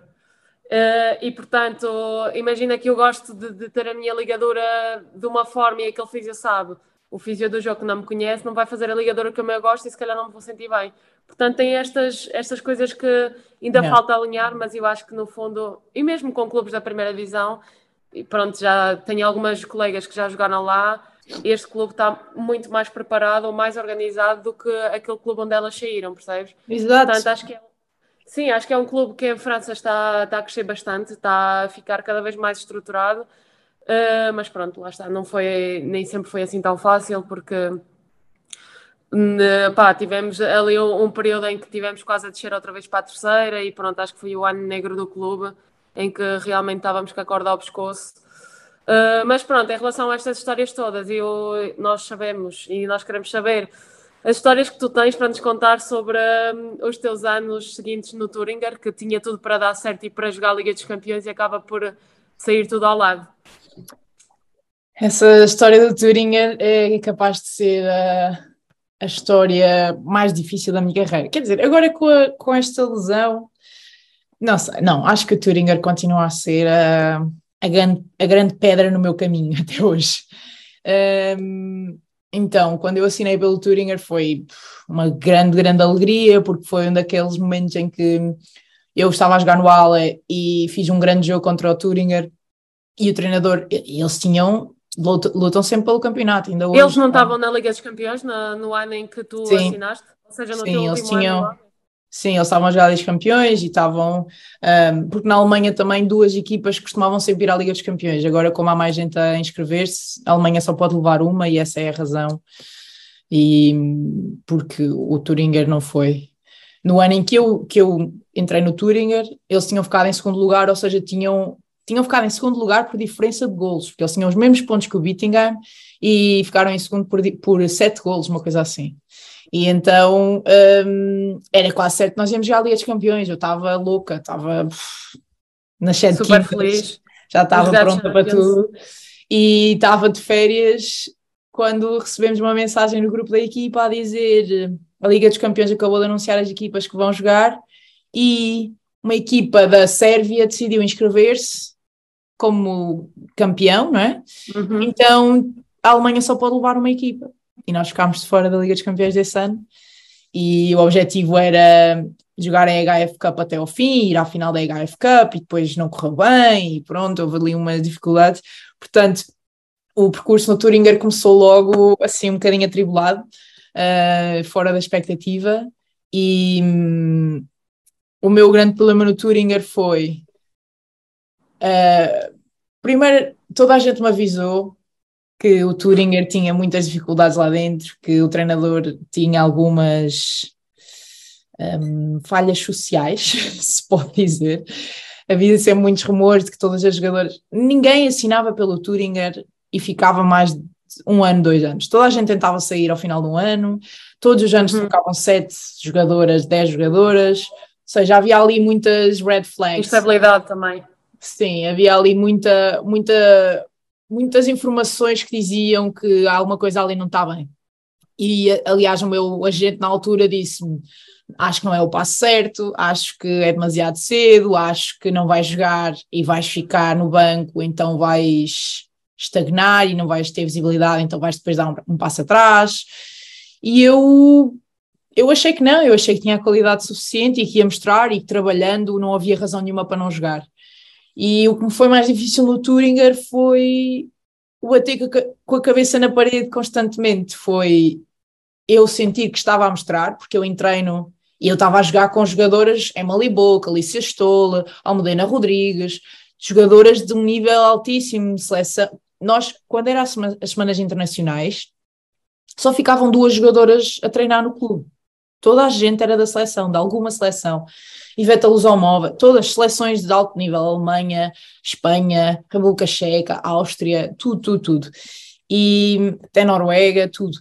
Uh, e portanto, imagina que eu gosto de, de, ter a minha ligadura de uma forma e aquele físio sabe. O físio do jogo que não me conhece não vai fazer a ligadura que eu gosto e se calhar não me vou sentir bem. Portanto, tem estas, estas coisas que ainda yeah. falta alinhar, mas eu acho que no fundo, e mesmo com clubes da primeira divisão, e pronto, já tenho algumas colegas que já jogaram lá, este clube está muito mais preparado ou mais organizado do que aquele clube onde elas saíram, percebes? Exato. Portanto, acho que é, sim, acho que é um clube que em França está, está a crescer bastante, está a ficar cada vez mais estruturado, uh, mas pronto, lá está, não foi, nem sempre foi assim tão fácil, porque Pá, tivemos ali um, um, período em que tivemos quase a descer outra vez para a terceira e pronto, acho que foi o ano negro do clube em que realmente estávamos com a corda ao pescoço. Uh, mas pronto, em relação a estas histórias todas, eu, nós sabemos e nós queremos saber as histórias que tu tens para nos contar sobre um, os teus anos seguintes no Turinger, que tinha tudo para dar certo e para jogar a Liga dos Campeões e acaba por sair tudo ao lado. Essa história do Turinger é capaz de ser a, a história mais difícil da minha carreira. Quer dizer, agora com, a, com esta lesão, não sei, não, acho que o Turinger continua a ser a, a, grande, a grande pedra no meu caminho até hoje. Um, então, quando eu assinei pelo Turinger foi uma grande, grande alegria, porque foi um daqueles momentos em que eu estava a jogar no Ale e fiz um grande jogo contra o Turinger e o treinador, eles tinham, lutam sempre pelo campeonato, ainda hoje. Eles não estavam na Liga dos Campeões no, no ano em que tu sim, assinaste? Ou seja, no sim, teu eles tinham, ano Sim, eles estavam a jogar a Campeões e estavam. Um, porque na Alemanha também duas equipas costumavam sempre ir à Liga dos Campeões. Agora, como há mais gente a inscrever-se, a Alemanha só pode levar uma e essa é a razão. E porque o Turinger não foi. No ano em que eu, que eu entrei no Turinger, eles tinham ficado em segundo lugar, ou seja, tinham, tinham ficado em segundo lugar por diferença de golos, porque eles tinham os mesmos pontos que o Bittingham e ficaram em segundo por, por sete golos, uma coisa assim. E então um, era quase certo nós íamos jogar a Liga dos Campeões. Eu estava louca, estava nas sete Super feliz. já estava pronta para tudo. E estava de férias quando recebemos uma mensagem no grupo da equipa a dizer a Liga dos Campeões acabou de anunciar as equipas que vão jogar e uma equipa da Sérvia decidiu inscrever-se como campeão, não é? Uhum. Então a Alemanha só pode levar uma equipa e nós ficámos de fora da Liga dos Campeões desse ano. E o objetivo era jogar em HF Cup até ao fim, ir à final da HF Cup e depois não correu bem e pronto, houve ali uma dificuldade. Portanto, o percurso no Turinger começou logo assim um bocadinho atribulado, uh, fora da expectativa. E um, o meu grande problema no Turinger foi. Uh, primeiro, toda a gente me avisou que o Turinger tinha muitas dificuldades lá dentro, que o treinador tinha algumas um, falhas sociais, se pode dizer. Havia sempre muitos rumores de que todas as jogadoras. Ninguém assinava pelo Turinger e ficava mais de um ano, dois anos. Toda a gente tentava sair ao final do ano, todos os anos uhum. trocavam sete jogadoras, dez jogadoras, ou seja, havia ali muitas red flags. Estabilidade também. Sim, havia ali muita, muita muitas informações que diziam que alguma coisa ali não está bem. E, aliás, o meu agente na altura disse-me: Acho que não é o passo certo, acho que é demasiado cedo, acho que não vais jogar e vais ficar no banco, então vais estagnar e não vais ter visibilidade, então vais depois dar um, um passo atrás. E eu eu achei que não, eu achei que tinha a qualidade suficiente e que ia mostrar e que trabalhando não havia razão nenhuma para não jogar. E o que me foi mais difícil no Turinger foi o bater com a cabeça na parede constantemente. Foi eu sentir que estava a mostrar, porque eu em treino e eu estava a jogar com jogadoras Emily Boca, Alicia Stola, Almudena Rodrigues, jogadoras de um nível altíssimo de seleção. Nós, quando eram as semanas internacionais, só ficavam duas jogadoras a treinar no clube. Toda a gente era da seleção, de alguma seleção. Iveta Lusomova, todas as seleções de alto nível, Alemanha, Espanha, República Checa, Áustria, tudo, tudo, tudo. E até Noruega, tudo.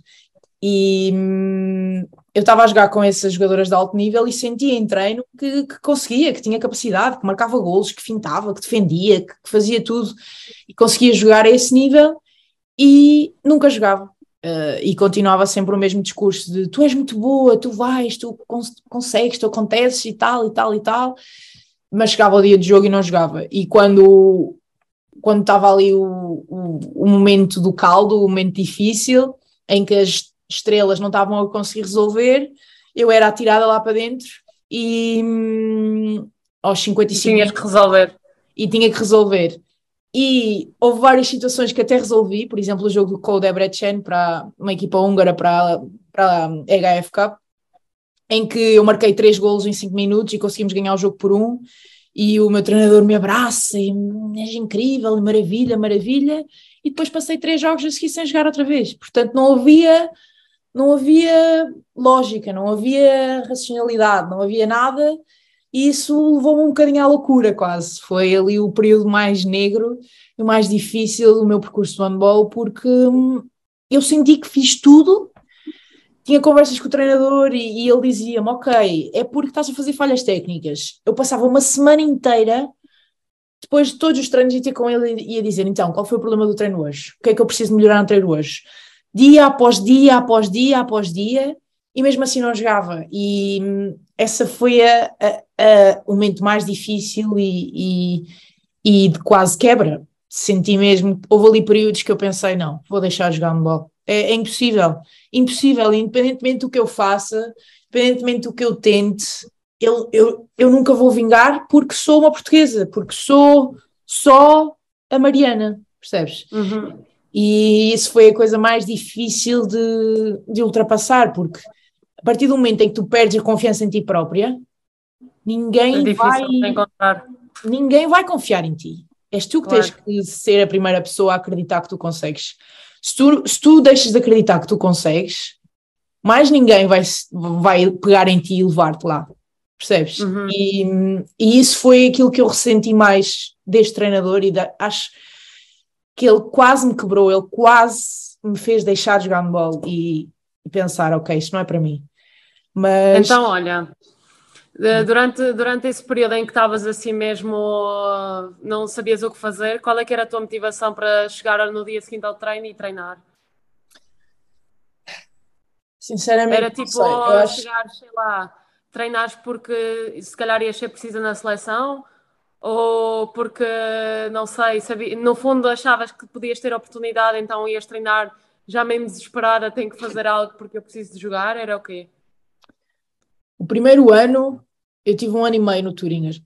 E hum, eu estava a jogar com essas jogadoras de alto nível e sentia em treino que, que, conseguia, que tinha capacidade, que marcava golos, que fintava, que defendia, que, que fazia tudo e conseguia jogar a esse nível e nunca jogava. Uh, e continuava sempre o mesmo discurso de tu és muito boa, tu vais, tu cons consegues, tu acontece e tal e tal e tal, mas chegava o dia de jogo e não jogava. E quando quando estava ali o, o, o, momento do caldo, o momento difícil, em que as estrelas não estavam a conseguir resolver, eu era atirada lá para dentro e hum, aos 55 tinhas que resolver. E tinha que resolver. E houve várias situações que até resolvi, por exemplo, o jogo com o Debrecen para uma equipa húngara para, para a HF Cup, em que eu marquei três golos em cinco minutos e conseguimos ganhar o jogo por um. E o meu treinador me abraça e és incrível, maravilha, maravilha. E depois passei três jogos a seguir sem jogar outra vez. Portanto, não havia não havia lógica, não havia racionalidade, não havia nada, e isso levou-me um bocadinho à loucura quase. Foi ali o período mais negro e mais difícil do meu percurso de handball, porque hum, eu senti que fiz tudo, tinha conversas com o treinador e, e ele dizia-me, ok, é porque estás a fazer falhas técnicas. Eu passava uma semana inteira depois de todos os treinos, ia ter com ele e ia dizer: então, qual foi o problema do treino hoje? O que é que eu preciso melhorar no treino hoje? Dia após dia, após dia, após dia, e mesmo assim não jogava. E hum, essa foi a, a, a, o momento mais difícil e, e, e, de quase quebra. Senti mesmo, houve ali períodos que eu pensei: não, vou deixar de jogar no bola. É, é impossível, impossível, independentemente do que eu faça, independentemente do que eu tente, eu, eu, eu nunca vou vingar porque sou uma portuguesa, porque sou só a Mariana, percebes? Uhum. E isso foi a coisa mais difícil de, de ultrapassar, porque a partir do momento em que tu perdes a confiança em ti própria, ninguém é vai ninguém vai confiar em ti. És tu que claro. tens que ser a primeira pessoa a acreditar que tu consegues. Se tu, se tu deixas de acreditar que tu consegues, mais ninguém vai, vai pegar em ti e levar-te lá percebes? Uhum. E, e, isso foi aquilo que eu ressenti mais deste treinador e da, acho que ele quase me quebrou, ele quase me fez deixar de jogar bola e, e pensar, ok, isto não é para mim. Mas... Então, olha, durante, durante esse período em que estavas assim mesmo, não sabias o que fazer, qual é que era a tua motivação para chegar no dia seguinte ao treino e treinar? Sinceramente, era tipo chegar, sei lá, treinares porque se calhar ias ser precisa na seleção ou porque, não sei, sabia, no fundo achavas que podias ter oportunidade, então ias treinar já mesmo desesperada, tenho que fazer algo porque eu preciso de jogar, era o quê? O primeiro ano eu tive um ano e meio no Turingas.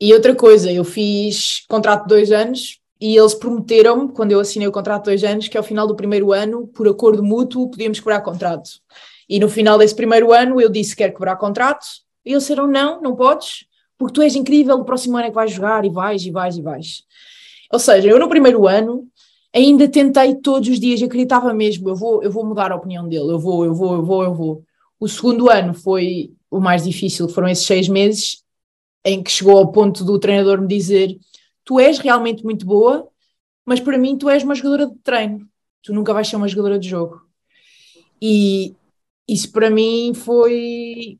E outra coisa, eu fiz contrato de dois anos e eles prometeram-me, quando eu assinei o contrato de dois anos, que ao final do primeiro ano, por acordo mútuo, podíamos quebrar contrato. E no final desse primeiro ano eu disse que quero quebrar contrato, e eles disseram não, não podes, porque tu és incrível, o próximo ano é que vais jogar e vais e vais e vais. Ou seja, eu no primeiro ano ainda tentei todos os dias, acreditava mesmo, eu vou, eu vou mudar a opinião dele, eu vou, eu vou, eu vou, eu vou. O segundo ano foi o mais difícil, foram esses seis meses em que chegou ao ponto do treinador me dizer tu és realmente muito boa, mas para mim tu és uma jogadora de treino, tu nunca vais ser uma jogadora de jogo. E isso para mim foi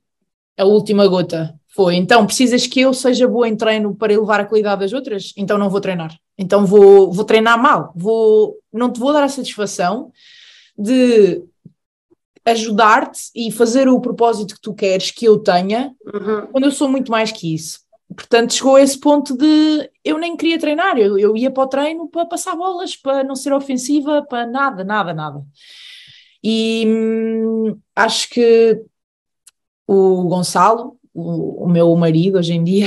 a última gota. Foi, então precisas que eu seja boa em treino para elevar a qualidade das outras? Então não vou treinar. Então vou, vou treinar mal. Vou, não te vou dar a satisfação de ajudar-te e fazer o propósito que tu queres que eu tenha, uhum. quando eu sou muito mais que isso. Portanto, chegou a esse ponto de eu nem queria treinar, eu, eu ia para o treino para passar bolas, para não ser ofensiva, para nada, nada, nada. E hum, acho que o Gonçalo, o, o, meu marido hoje em dia,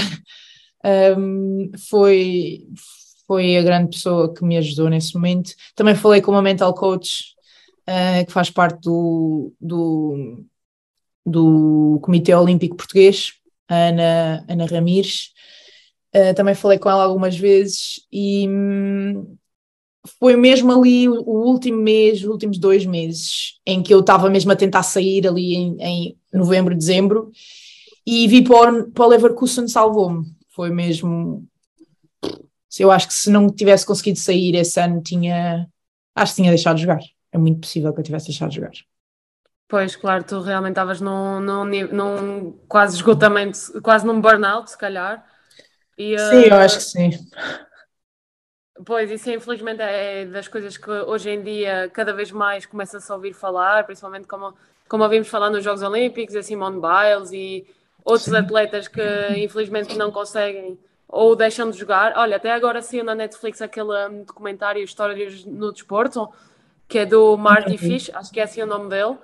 um, foi, foi a grande pessoa que me ajudou nesse momento. Também falei com uma mental coach uh, que faz parte do, do, do Comitê Olímpico Português, Ana, Ana Ramires. Uh, também falei com ela algumas vezes e hum, foi mesmo ali o, último mês, os últimos dois meses, em que eu estava mesmo a tentar sair ali em, em novembro, dezembro, e vi para o, para o Leverkusen salvou-me. Foi mesmo. Eu acho que se não tivesse conseguido sair esse ano, tinha. Acho que tinha deixado de jogar. É muito possível que eu tivesse deixado de jogar. Pois, claro, tu realmente estavas num, num, num quase esgotamento, quase num burnout, se calhar. E, sim, uh... eu acho que sim. Pois, isso infelizmente é das coisas que hoje em dia cada vez mais começa-se a ouvir falar, principalmente como, como ouvimos falar nos Jogos Olímpicos, a Simone Biles e outros Sim. atletas que infelizmente não conseguem ou deixam de jogar. Olha, até agora saiu na Netflix aquele um, documentário Histórias no Desporto, que é do Marty Fish, acho que é assim o nome dele,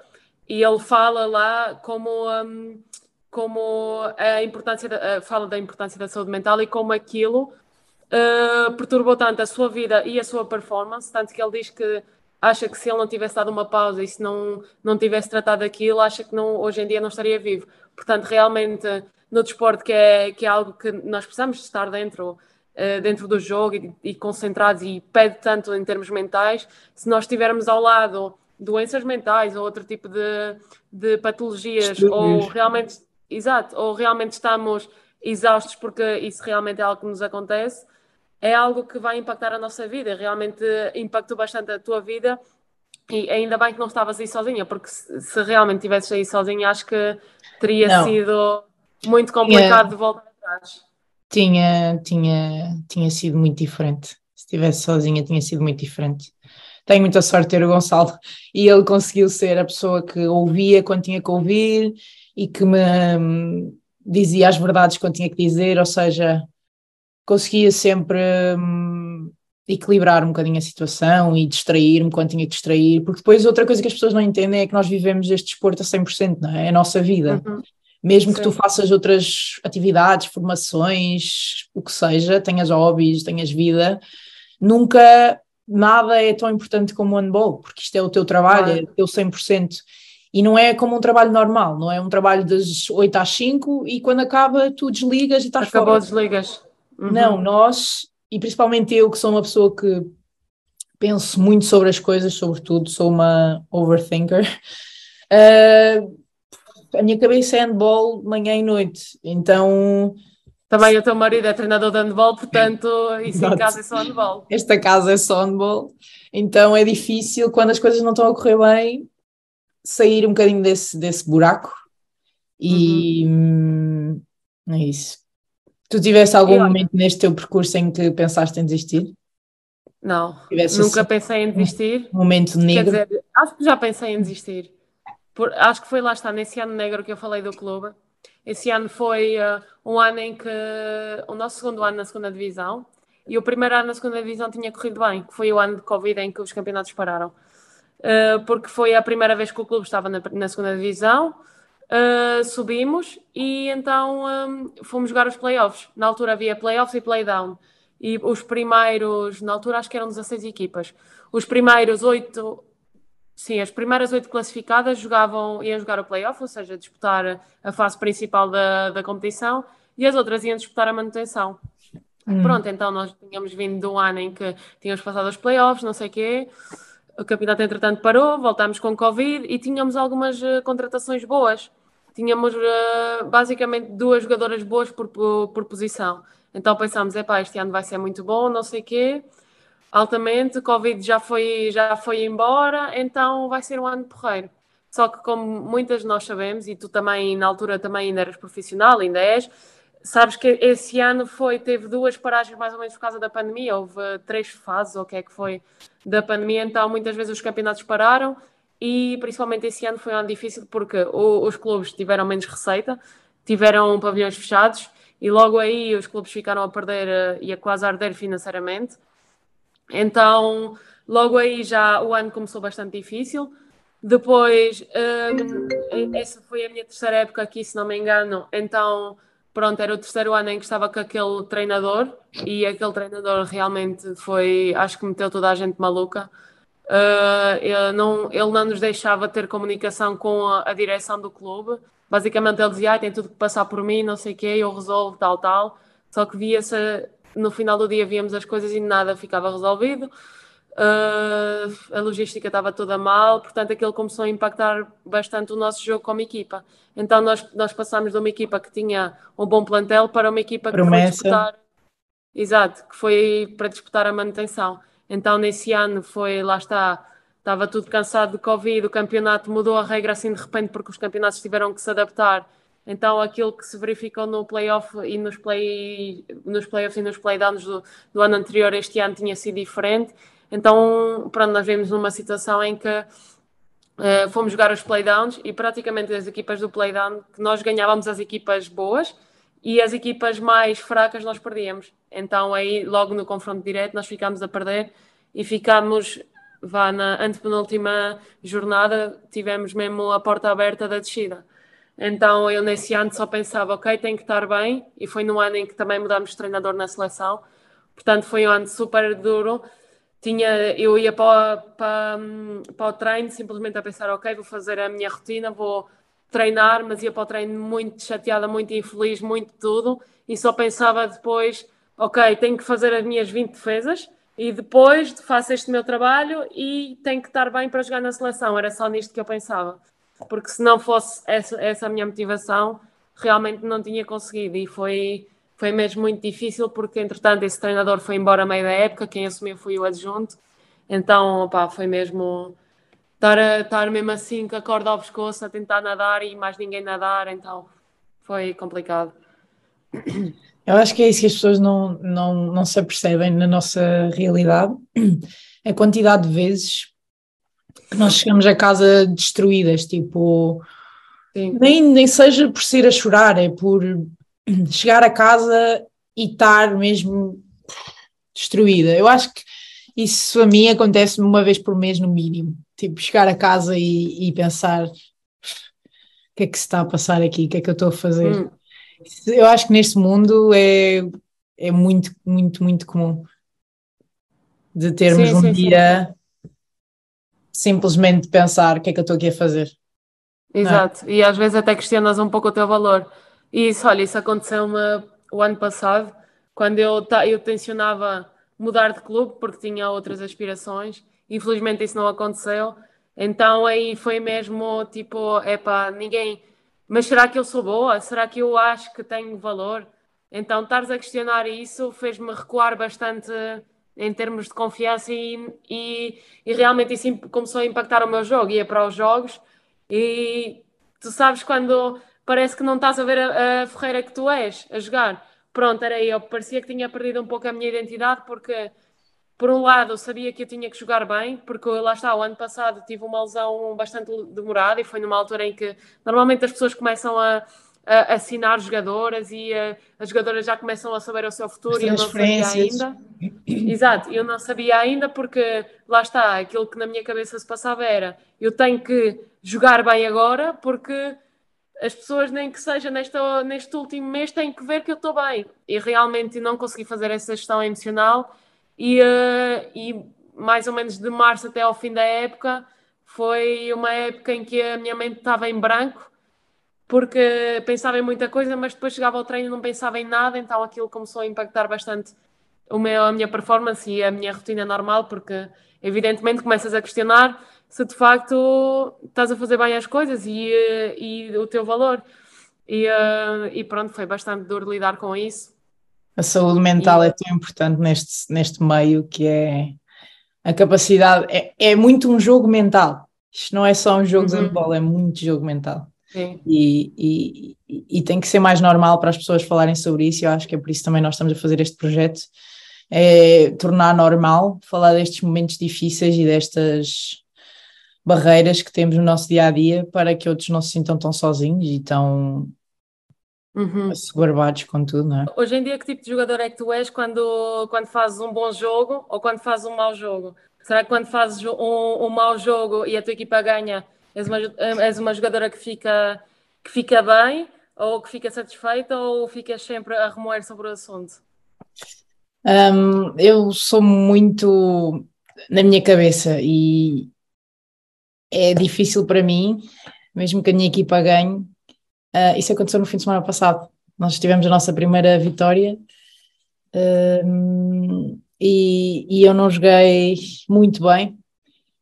e ele fala lá como, um, como a importância, da, uh, fala da importância da saúde mental e como aquilo uh, perturbou tanto a sua vida e a sua performance, tanto que ele diz que acha que se ele não tivesse dado uma pausa e se não, não tivesse tratado aquilo, acha que não, hoje em dia não estaria vivo. Portanto, realmente, no desporto, que é, que é algo que nós precisamos estar dentro, uh, dentro do jogo e, e, concentrados e pede tanto em termos mentais, se nós estivermos ao lado doenças mentais ou outro tipo de, de patologias, ou realmente, exato, ou realmente estamos exaustos porque isso realmente é algo que nos acontece, é algo que vai impactar a nossa vida. Realmente impactou bastante a tua vida e ainda bem que não estavas aí sozinha, porque se, realmente estivesses aí sozinha, acho que teria não. sido muito complicado de voltar atrás. Tinha, tinha, tinha sido muito diferente. Se estivesse sozinha, tinha sido muito diferente. Tenho muita sorte ter o Gonçalo e ele conseguiu ser a pessoa que ouvia quando tinha que ouvir e que me hum, dizia as verdades quando tinha que dizer, ou seja, conseguia sempre hum, equilibrar um bocadinho a situação e distrair-me quando tinha que distrair, porque depois outra coisa que as pessoas não entendem é que nós vivemos este desporto a 100%, não é? É a nossa vida. Uhum. Mesmo Sim. que tu faças outras atividades, formações, o que seja, tenhas hobbies, tenhas vida, nunca nada é tão importante como o handball, porque isto é o teu trabalho, é o teu 100%. E não é como um trabalho normal, não é um trabalho das 8 às 5 e quando acaba tu desligas e estás Acabou, fora. desligas. Uhum. Não, nós, e principalmente eu que sou uma pessoa que penso muito sobre as coisas, sobretudo sou uma overthinker, uh, a minha cabeça é handball manhã e noite, então... Também o teu marido é treinador de handball, portanto, isso em casa é só handball. Esta casa é só handball, então é difícil, quando as coisas não estão a correr bem, sair um bocadinho desse, desse buraco e uhum. hum, é isso. Tu tiveste algum momento neste teu percurso em que pensaste em desistir? Não, tiveste nunca assim, pensei em desistir. Um momento negro? Quer dizer, acho que já pensei em desistir. Por, acho que foi lá está, nesse ano negro que eu falei do clube. Esse ano foi uh, um ano em que o nosso segundo ano na segunda divisão e o primeiro ano na segunda divisão tinha corrido bem, que foi o ano de Covid em que os campeonatos pararam. Uh, porque foi a primeira vez que o clube estava na, na segunda divisão, uh, subimos e então um, fomos jogar os playoffs. Na altura havia playoffs e playdown. E os primeiros, na altura acho que eram 16 equipas. Os primeiros oito, sim, as primeiras oito classificadas jogavam, iam jogar o playoff, ou seja, disputar a fase principal da, da competição, e as outras iam disputar a manutenção. Hum. Pronto, então nós tínhamos vindo de um ano em que tínhamos passado os playoffs, não sei o quê o campeonato entretanto parou, voltámos com Covid e tínhamos algumas uh, contratações boas. Tínhamos uh, basicamente duas jogadoras boas por, por, por posição. Então pensámos, epá, este ano vai ser muito bom, não sei o quê. Altamente, Covid já foi, já foi embora, então vai ser um ano porreiro. Só que como muitas de nós sabemos, e tu também na altura também ainda eras profissional, ainda és, sabes que esse ano foi, teve duas paragens mais ou menos por causa da pandemia, houve três fases, ou o que é que foi, da pandemia, então muitas vezes os campeonatos pararam e principalmente esse ano foi um ano difícil porque os clubes tiveram menos receita, tiveram pavilhões fechados e logo aí os clubes ficaram a perder eh, e a quase arder financeiramente. Então, logo aí já o ano começou bastante difícil. Depois, um, essa foi a minha terceira época aqui, se não me engano. Então, pronto, era o terceiro ano em que estava com aquele treinador e aquele treinador realmente foi, acho que meteu toda a gente maluca. Uh, ele, não, ele não nos deixava ter comunicação com a, a direção do clube. Basicamente ele dizia, ah, tem tudo que passar por mim, não sei o quê, eu resolvo tal, tal. Só que via-se, no final do dia víamos as coisas e nada ficava resolvido. Uh, a logística estava toda mal, portanto aquilo começou a impactar bastante o nosso jogo como equipa. Então nós, nós passámos de uma equipa que tinha um bom plantel para uma equipa que Promessa. foi disputar, exato, que foi para disputar a manutenção. Então nesse ano foi, lá está, estava tudo cansado de Covid, o campeonato mudou a regra assim de repente porque os campeonatos tiveram que se adaptar. Então aquilo que se verificou no playoff e nos, play, nos playoffs e nos playdowns do, do ano anterior este ano tinha sido diferente então, pronto, nós vimos numa situação em que uh, fomos jogar os playdowns e praticamente as equipas do playdown, que nós ganhávamos as equipas boas e as equipas mais fracas nós perdíamos. Então, aí, logo no confronto direto, nós ficámos a perder e ficámos, vá na antepenúltima jornada, tivemos mesmo a porta aberta da descida. Então, eu nesse ano só pensava, ok, tem que estar bem, e foi no ano em que também mudámos de treinador na seleção. Portanto, foi um ano super duro tinha, eu ia para, para, para o treino simplesmente a pensar, ok, vou fazer a minha rotina, vou treinar, mas ia para o treino muito chateada, muito infeliz, muito tudo, e só pensava depois, ok, tenho que fazer as minhas 20 defesas, e depois faço este meu trabalho e tenho que estar bem para jogar na seleção. Era só nisto que eu pensava. Porque se não fosse essa, essa a minha motivação, realmente não tinha conseguido. E foi, foi mesmo muito difícil, porque entretanto esse treinador foi embora a meio da época, quem assumiu foi o adjunto. Então, opá, foi mesmo estar, estar mesmo assim com a corda ao pescoço a tentar nadar e mais ninguém nadar, então foi complicado. Eu acho que é isso que as pessoas não, não, não se apercebem na nossa realidade, a quantidade de vezes nós chegamos a casa destruídas, tipo, nem, nem seja por ser a chorar, é por chegar a casa e estar mesmo destruída. Eu acho que isso a mim acontece uma vez por mês no mínimo, tipo, chegar a casa e, e pensar o que é que se está a passar aqui, o que é que eu estou a fazer. Hum eu acho que neste mundo é, é muito, muito, muito comum de termos sim, um sim, dia. Simplesmente pensar o que é que eu estou aqui a fazer. É? Exato, é? e às vezes até questionas um pouco o teu valor. E isso, olha, isso aconteceu-me o ano passado, quando eu, eu tensionava mudar de clube porque tinha outras aspirações. Infelizmente isso não aconteceu. Então aí foi mesmo tipo, epá, ninguém mas será que eu sou boa? Será que eu acho que tenho valor? Então, estares a questionar isso fez-me recuar bastante em termos de confiança e, e, e, realmente isso começou a impactar o meu jogo. Ia para os jogos e tu sabes quando parece que não estás a ver a, a ferreira que tu és a jogar. Pronto, era eu. Parecia que tinha perdido um pouco a minha identidade porque por um lado, eu sabia que eu tinha que jogar bem, porque lá está, o ano passado tive uma lesão bastante demorada e foi numa altura em que normalmente as pessoas começam a, a assinar jogadoras e a, as jogadoras já começam a saber o seu futuro e eu não sabia ainda. Exato, eu não sabia ainda porque lá está, aquilo que na minha cabeça se passava era eu tenho que jogar bem agora porque as pessoas, nem que seja neste, neste último mês, têm que ver que eu estou bem. E realmente não consegui fazer essa gestão emocional e, uh, e mais ou menos de março até ao fim da época foi uma época em que a minha mente estava em branco porque pensava em muita coisa, mas depois chegava ao treino e não pensava em nada, então aquilo começou a impactar bastante meu, a minha performance e a minha rotina normal, porque evidentemente começas a questionar se de facto estás a fazer bem as coisas e, eh, e o teu valor. E, uh, e pronto, foi bastante duro lidar com isso. A saúde mental e... é tão importante neste, neste meio que é a capacidade, é, é muito um jogo mental. Isto não é só um jogo uhum. de handball, é muito jogo mental. E, e, e, tem que ser mais normal para as pessoas falarem sobre isso. Eu acho que é por isso também nós estamos a fazer este projeto. É tornar normal falar destes momentos difíceis e destas barreiras que temos no nosso dia a dia para que outros não se sintam tão sozinhos e tão uhum. assoberbados com tudo, não é? Hoje em dia, que tipo de jogador é que tu és quando, quando fazes um bom jogo ou quando fazes um mau jogo? Será que quando fazes um, um mau jogo e a tua equipa ganha, és uma, és uma jogadora que fica, que fica bem ou que fica satisfeita ou ficas sempre a remoer sobre o assunto? Um, eu sou muito na minha cabeça e é difícil para mim, mesmo que a minha equipa ganhe, Uh, isso aconteceu no fim de semana passado. Nós tivemos a nossa primeira vitória uh, e, e, eu não joguei muito bem.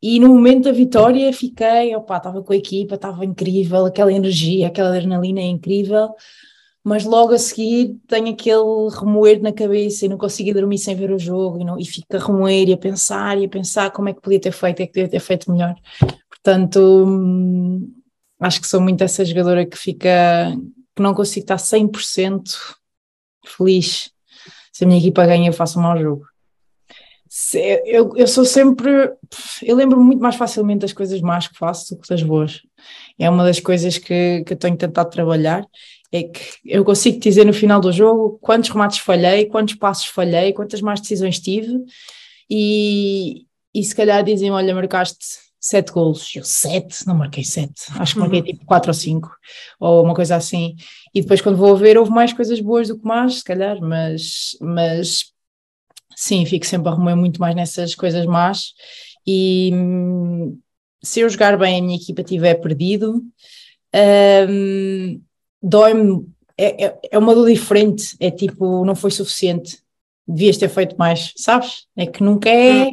E no momento da vitória fiquei, opa, estava com a equipa, estava incrível, aquela energia, aquela adrenalina é incrível, mas logo a seguir tenho aquele remoer na cabeça e não consegui dormir sem ver o jogo e, não, e fico a remoer e a pensar e a pensar como é que podia ter feito, é que podia ter feito melhor. Portanto, hum, acho que sou muito essa jogadora que fica, que não consigo estar 100% feliz. Se a minha equipa ganha, eu faço um mau jogo. Eu, eu sou sempre, eu lembro-me muito mais facilmente das coisas más que faço do que das boas. É uma das coisas que, que eu tenho tentado trabalhar, é que eu consigo dizer no final do jogo quantos remates falhei, quantos passos falhei, quantas más decisões tive, e, e se calhar dizem, olha, marcaste sete golos. Eu, sete? Não marquei sete. Acho que marquei uhum. tipo quatro ou cinco, ou uma coisa assim. E depois, quando vou ver, houve mais coisas boas do que más, se calhar, mas, mas sim, fico sempre a remoer muito mais nessas coisas más. E hum, se eu jogar bem, a minha equipa tiver perdido, hum, dói-me. É, é, é uma dor diferente, é tipo, não foi suficiente. devias ter feito mais, sabes? É que nunca é.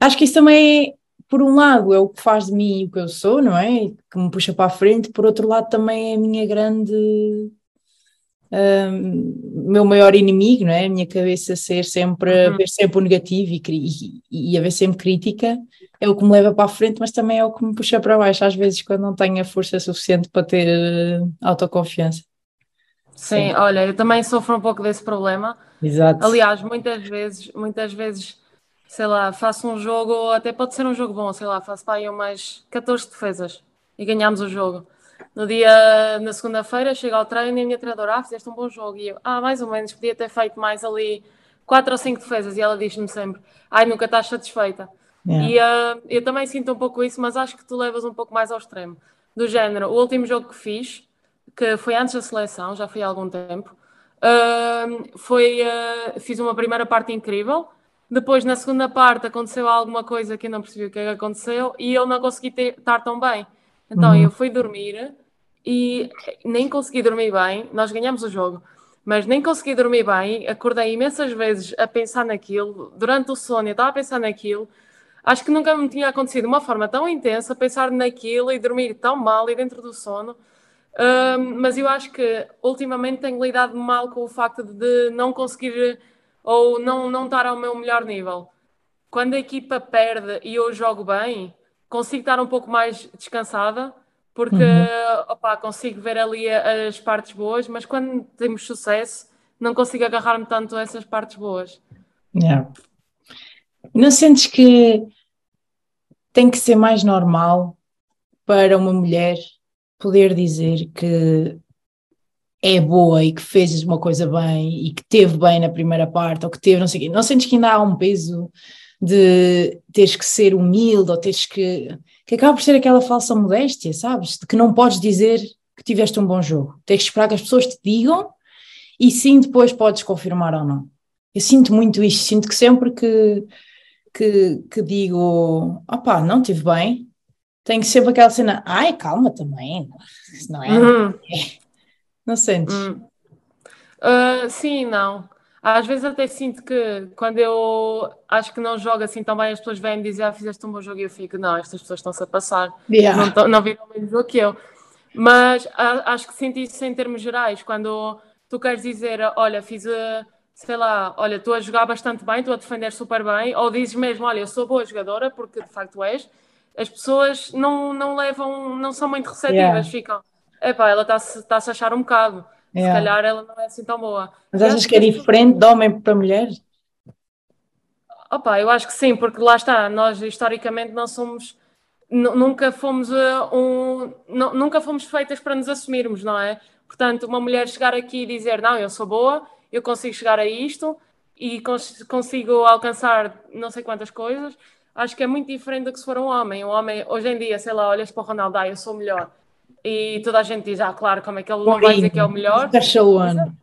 Acho que isso também é, por um lado, é o que faz de mim o que eu sou, não é? Que me puxa para a frente, por outro lado, também é a minha grande. Um, meu maior inimigo, não é? A minha cabeça ser sempre, uhum. ver sempre o negativo e, e, e haver sempre crítica é o que me leva para a frente, mas também é o que me puxa para baixo, às vezes, quando não tenho a força suficiente para ter uh, autoconfiança. Sim, Sim, olha, eu também sofro um pouco desse problema. Exato. Aliás, muitas vezes, muitas vezes, sei lá, faço um jogo, até pode ser um jogo bom, sei lá, faço para aí umas 14 defesas e ganhamos o jogo. No dia, na segunda-feira, chego ao treino e a minha treinadora, ah, fizeste um bom jogo. E eu, ah, mais ou menos, podia ter feito mais ali quatro ou cinco defesas. E ela diz-me sempre, ai, nunca estás satisfeita. Yeah. E uh, eu também sinto um pouco isso, mas acho que tu levas um pouco mais ao extremo. Do género, o último jogo que fiz, que foi antes da seleção, já foi há algum tempo, uh, foi, uh, fiz uma primeira parte incrível, depois na segunda parte aconteceu alguma coisa que eu não percebi o que, é que aconteceu e eu não consegui ter, estar tão bem. Então uhum. eu fui dormir e nem consegui dormir bem, nós ganhamos o jogo, mas nem consegui dormir bem, acordei imensas vezes a pensar naquilo, durante o sono eu estava a pensar naquilo, acho que nunca me tinha acontecido de uma forma tão intensa, pensar naquilo e dormir tão mal e dentro do sono, um, mas eu acho que ultimamente tenho lidado mal com o facto de não conseguir ou não, não estar ao meu melhor nível. Quando a equipa perde e eu jogo bem, consigo estar um pouco mais descansada, porque uhum. opa, consigo ver ali as partes boas, mas quando temos sucesso, não consigo agarrar-me tanto a essas partes boas. Yeah. Não sentes que tem que ser mais normal para uma mulher poder dizer que é boa e que fez uma coisa bem e que teve bem na primeira parte ou que teve não sei o quê, não sentes que ainda há um peso de teres que ser humilde ou teres que que acaba por ser aquela falsa modéstia, sabes? De que não podes dizer que tiveste um bom jogo. Tens que esperar que as pessoas te digam e sim depois podes confirmar ou não. Eu sinto muito isto, sinto que sempre que, que, que digo, opá, não tive bem, tenho sempre aquela cena, ai, calma também, não é? Uhum. Não sentes? Uhum. Uh, sim, não. Às vezes até sinto que quando eu acho que não jogo assim tão bem, as pessoas vêm me dizer, ah, fizeste um bom jogo e eu fico, não, estas pessoas estão-se a passar, yeah. não, não viram o mesmo jogo que eu. Mas a, acho que sinto isso em termos gerais, quando tu queres dizer, olha, fiz, eh, sei lá, olha, estou a jogar bastante bem, estou a defender super bem, ou dizes mesmo, olha, eu sou boa jogadora, porque de facto és, as pessoas não, não levam, não são muito receptivas, yeah. ficam, epá, ela está-se tá -se a achar um bocado. Se é. calhar ela não é assim tão boa. Mas achas que é diferente de homem para mulher? Opa, eu acho que sim, porque lá está, nós historicamente não somos, nunca fomos uh, um, nunca fomos feitas para nos assumirmos, não é? Portanto, uma mulher chegar aqui e dizer, não, eu sou boa, eu consigo chegar a isto e cons consigo alcançar não sei quantas coisas, acho que é muito diferente do que se for um homem. Um homem, hoje em dia, sei lá, olhas para o Ronaldo, ah, eu sou melhor e toda a gente diz, ah, claro, como é que ele não vai dizer que é o melhor? Special one. Exato.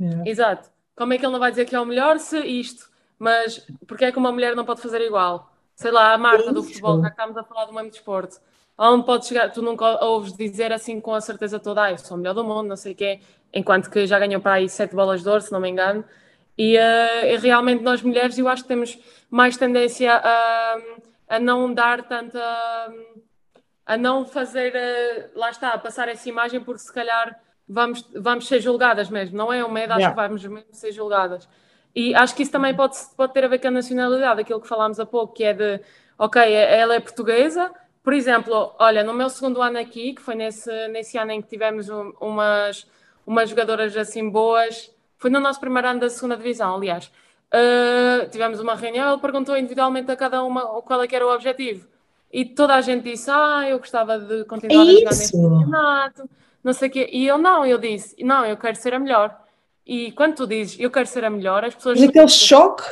Yeah. Exato. Como é que ele não vai dizer que é o melhor se isto? Mas porque é que uma mulher não pode fazer igual? Sei lá, a marca do futebol, já que estamos a falar do mesmo desporto. Onde pode chegar, tu nunca ouves dizer assim com a certeza toda, ah, eu sou o melhor do mundo, não sei quê, enquanto que já ganhou para aí sete bolas de ouro, se não me engano. E, uh, e realmente nós mulheres, eu acho que temos mais tendência a, a não dar tanta a não fazer, uh, lá está, a passar essa imagem, porque se calhar vamos, vamos ser julgadas mesmo, não é o medo, acho yeah. que vamos mesmo ser julgadas. E acho que isso também pode, pode ter a ver com a nacionalidade, aquilo que falámos há pouco, que é de, ok, é, ela é portuguesa, por exemplo, olha, no meu segundo ano aqui, que foi nesse, nesse ano em que tivemos um, umas, umas jogadoras assim boas, foi no nosso primeiro ano da segunda divisão, aliás, uh, tivemos uma reunião, ele perguntou individualmente a cada uma qual é que era o objetivo e toda a gente disse, ah, eu gostava de continuar é a jogar nesse campeonato, não sei o quê. E eu não, eu disse, não, eu quero ser a melhor. E quando tu dizes, eu quero ser a melhor, as pessoas... Mas aquele choque,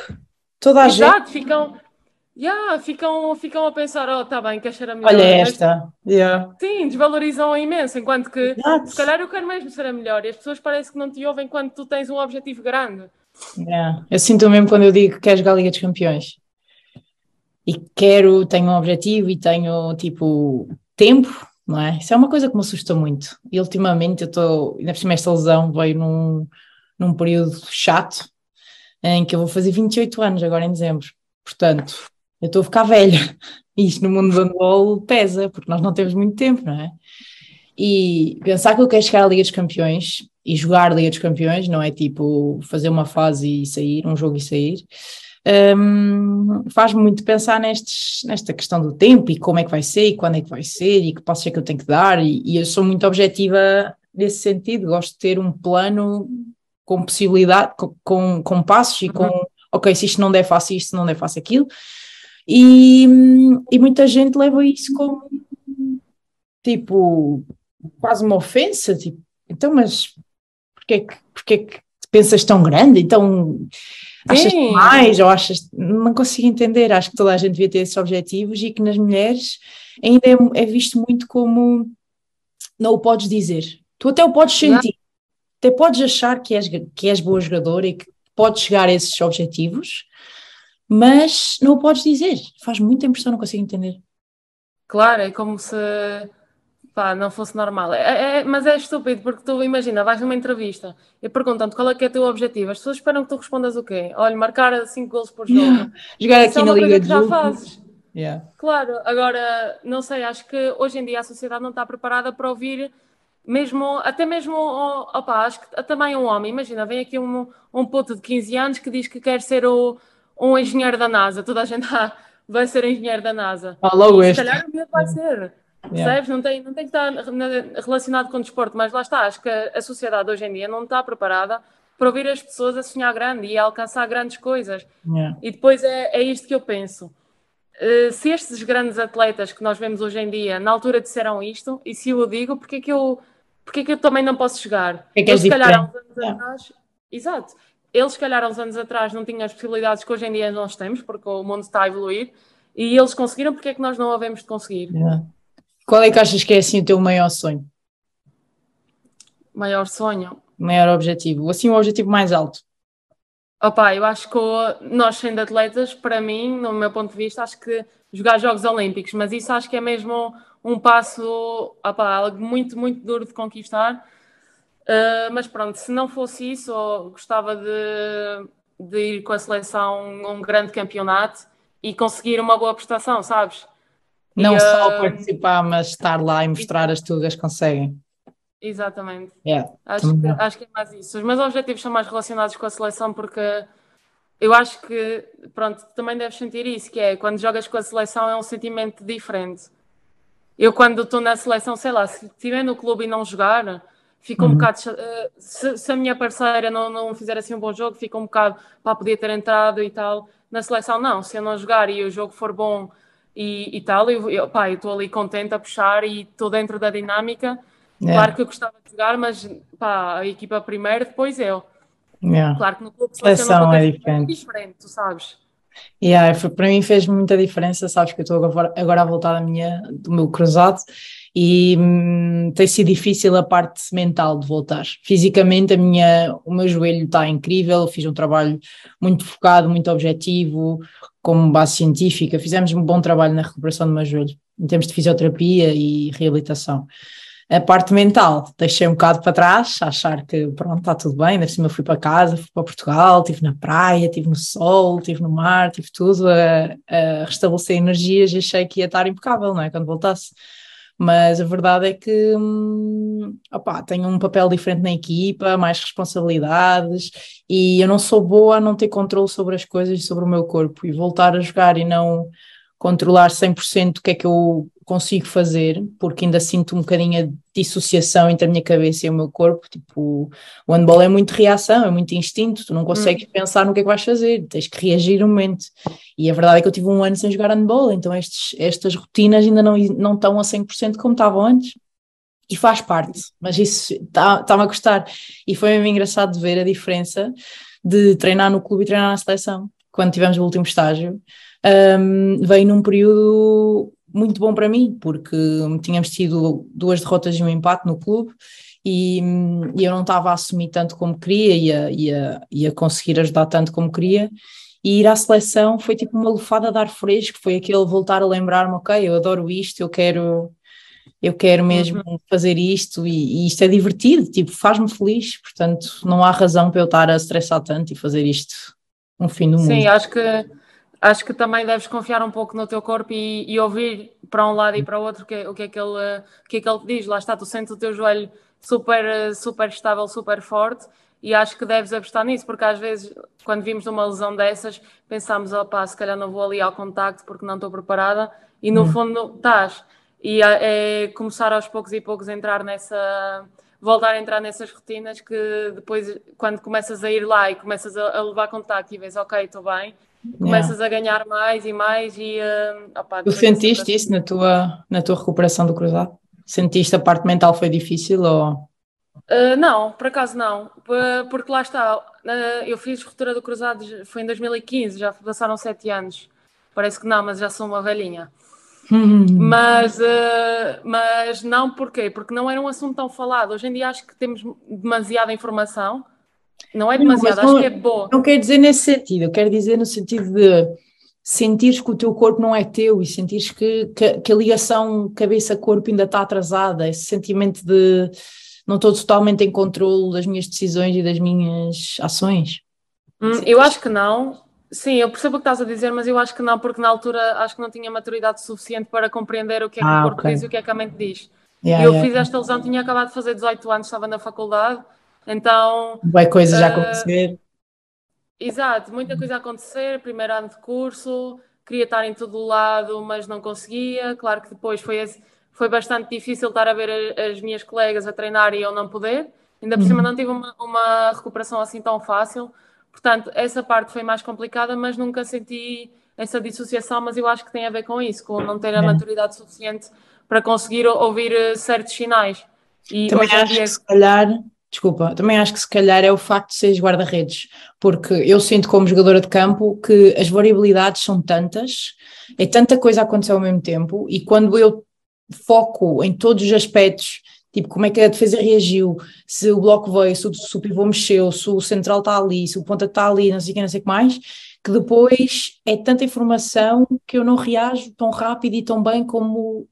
toda a Exato, gente... ficam... Yeah, ficam, ficam a pensar, oh, tá bem, queres ser a melhor. Olha esta. Yeah. Sim, desvalorizam imenso, enquanto que Exato. se calhar eu quero mesmo ser a melhor e as pessoas parecem que não te ouvem quando tu tens um objetivo grande. Yeah. Eu sinto mesmo quando eu digo que queres jogar a Liga dos Campeões e quero, tenho um objetivo e tenho tipo tempo, não é? Isso é uma coisa que me assusta muito. E ultimamente eu estou, ainda por cima esta lesão veio num, num período chato em que eu vou fazer 28 anos agora em dezembro. Portanto, eu estou a ficar velha. E isto no mundo do handball pesa, porque nós não temos muito tempo, não é? E pensar que eu quero chegar à Liga dos Campeões e jogar Liga dos Campeões, não é tipo fazer uma fase e sair, um jogo e sair, um, faz muito pensar nestes, nesta questão do tempo e como é que vai ser e quando é que vai ser e que passos é que eu tenho que dar. E, e eu sou muito objetiva nesse sentido, gosto de ter um plano com possibilidade, com, com, com passos e com, uhum. ok, se isto não der, faço isto, se não der, faço aquilo. E, e muita gente leva isso como tipo quase uma ofensa, tipo, então, mas porque que, porque que pensas tão grande? Então, achas Sim. mais ou achas. Não consigo entender. Acho que toda a gente devia ter esses objetivos e que nas mulheres ainda é, é visto muito como não o podes dizer. Tu até o podes sentir, não. até podes achar que és, que és boa jogadora e que podes chegar a esses objetivos, mas não o podes dizer. Faz muita impressão, não consigo entender. Claro, é como se pá, não fosse normal. É, é, mas é estúpido, porque tu imagina, vais numa entrevista e perguntam-te qual é que é o teu objetivo. As pessoas esperam que tu respondas o quê? Olha, marcar 5 gols por jogo. Yeah. Jogar aqui é na Liga de já fazes. Yeah. Claro, agora, não sei, acho que hoje em dia a sociedade não está preparada para ouvir mesmo, até mesmo, opa, acho que também um homem, imagina, vem aqui um, um puto de 15 anos que diz que quer ser o, um engenheiro da NASA, toda a gente ah, vai ser engenheiro da NASA. Ah, logo este. Se calhar o vai ser. Percebes? Não, tem, não tem que estar relacionado com o desporto, mas lá está. Acho que a, sociedade hoje em dia não está preparada para ouvir as pessoas a sonhar grande e a alcançar grandes coisas. Yeah. E depois é, é isto que eu penso. Uh, se estes grandes atletas que nós vemos hoje em dia, na altura disseram isto, e se eu o digo, porque é que eu, porque é que eu também não posso chegar? É que Eles, se calhar, há uns anos yeah. atrás, exato, eles, se calhar, há uns anos atrás não tinham as possibilidades que hoje em dia nós temos, porque o mundo está a evoluir, e eles conseguiram, porque é que nós não havemos de conseguir? Yeah. Qual é que achas que é assim o teu maior sonho? Maior sonho? Maior objetivo, assim o objetivo mais alto. Opa, eu acho que nós sendo atletas, para mim, no meu ponto de vista, acho que jogar Jogos Olímpicos, mas isso acho que é mesmo um passo, opa, algo muito, muito duro de conquistar. Uh, mas pronto, se não fosse isso, gostava de, de ir com a seleção a um grande campeonato e conseguir uma boa prestação, sabes? Não e, só uh, participar, mas estar lá e mostrar as tugas conseguem. Exatamente. Yeah, acho, que, acho que é mais isso. Os meus objetivos são mais relacionados com a seleção porque eu acho que, pronto, também deves sentir isso, que é quando jogas com a seleção é um sentimento diferente. Eu quando estou na seleção, sei lá, se estiver no clube e não jogar, fico uhum. um bocado. Uh, se, se, a minha parceira não, não fizer assim um bom jogo, fico um bocado para poder ter entrado e tal. Na seleção, não. Se eu não jogar e o jogo for bom e, e tal. Eu, eu, pá, estou ali contente a puxar e estou dentro da dinâmica. Yeah. Claro que eu gostava de jogar, mas pá, a equipa primeiro, depois eu. Yeah. Claro que no clube seleção é diferente. É diferente, tu sabes. Yeah, para mim fez muita diferença, sabes que eu estou agora, agora a voltar da minha, do meu cruzado e hum, tem sido difícil a parte mental de voltar. Fisicamente a minha, o meu joelho está incrível, fiz um trabalho muito focado, muito objetivo, como base científica, fizemos um bom trabalho na recuperação do meu joelho, em termos de fisioterapia e reabilitação. A parte mental, deixei um bocado para trás, achar que pronto, está tudo bem, ainda cima fui para casa, fui para Portugal, estive na praia, estive no sol, estive no mar, estive tudo a, a restabelecer energias e achei que ia estar impecável, não é, quando voltasse mas a verdade é que hum, opa, tenho um papel diferente na equipa, mais responsabilidades e eu não sou boa a não ter controle sobre as coisas e sobre o meu corpo. E voltar a jogar e não controlar 100% o que é que eu consigo fazer, porque ainda sinto um bocadinho a dissociação entre a minha cabeça e o meu corpo, tipo, o handball é muito reação, é muito instinto, tu não consegues hum. pensar no que é que vais fazer, tens que reagir no momento, e a verdade é que eu tive um ano sem jogar handball, então estes, estas rotinas ainda não, não estão a 100% como estavam antes, e faz parte, mas isso está-me tá a gostar, e foi mesmo engraçado de ver a diferença de treinar no clube e treinar na seleção, quando tivemos o último estágio, um, veio num período muito bom para mim, porque tínhamos tido duas derrotas e um empate no clube e, e eu não estava a assumir tanto como queria e a, e, a, e a conseguir ajudar tanto como queria. E ir à seleção foi tipo uma lufada de ar fresco, foi aquele voltar a lembrar-me, ok, eu adoro isto, eu quero, eu quero mesmo uhum. fazer isto e, e, isto é divertido, tipo, faz-me feliz, portanto não há razão para eu estar a estressar tanto e fazer isto um fim do mundo. Sim, acho que acho que também deves confiar um pouco no teu corpo e, e ouvir para um lado e para o outro o que, o que, é que ele, o que é que ele te diz. Lá está, tu sentes o teu joelho super, super estável, super forte e acho que deves apostar nisso, porque às vezes, quando vimos uma lesão dessas, pensamos, opá, se calhar não vou ali ao contacto porque não estou preparada, e no hum. fundo estás. E é, é começar aos poucos e poucos a entrar nessa, voltar a entrar nessas rotinas que depois, quando começas a ir lá e começas a, a levar contacto e vês, ok, estou bem, começas yeah. a ganhar mais e mais e... Uh, opa, tu sentiste isso na tua, na tua recuperação do cruzado? Sentiste a parte mental foi difícil ou... Uh, não, por acaso não, porque lá está, uh, eu fiz ruptura do cruzado, foi em 2015, já passaram sete anos, parece que não, mas já sou uma velhinha. mas, uh, mas não porquê? Porque não era um assunto tão falado. Hoje em dia acho que temos demasiada informação. Não é demasiado, acho que é boa. Não quero dizer nesse sentido, eu quero dizer no sentido de sentires que o teu corpo não é teu e sentires que, que, que a ligação cabeça-corpo ainda está atrasada, esse sentimento de não estou totalmente em controle das minhas decisões e das minhas ações? Hum, eu acho que não. Sim, eu percebo o que estás a dizer, mas eu acho que não, porque na altura acho que não tinha maturidade suficiente para compreender o que é que ah, o corpo okay. diz e o que é que a mente diz. Yeah, eu yeah. fiz esta lesão, tinha acabado de fazer 18 anos, estava na faculdade, então. Vai coisa uh, já acontecer. Exato, muita coisa a acontecer, primeiro ano de curso, queria estar em todo o lado, mas não conseguia. Claro que depois foi foi bastante difícil estar a ver as minhas colegas a treinar e eu não poder. Ainda por cima uhum. não tive uma, uma, recuperação assim tão fácil. Portanto, essa parte foi mais complicada, mas nunca senti essa dissociação, mas eu acho que tem a ver com isso, com não ter a maturidade suficiente para conseguir ouvir eh, certos sinais. E também acho dia... que se calhar, desculpa, também acho que se calhar é o facto de seres guarda-redes, porque eu sinto como jogadora de campo que as variabilidades são tantas, é tanta coisa a acontecer ao mesmo tempo, e quando eu foco em todos os aspectos, tipo como é que a defesa reagiu, se o bloco veio, se o, se o pivô mexeu, se o central está ali, se o ponta está ali, não sei o que, não sei o que mais, que depois é tanta informação que eu não reajo tão rápido e tão bem como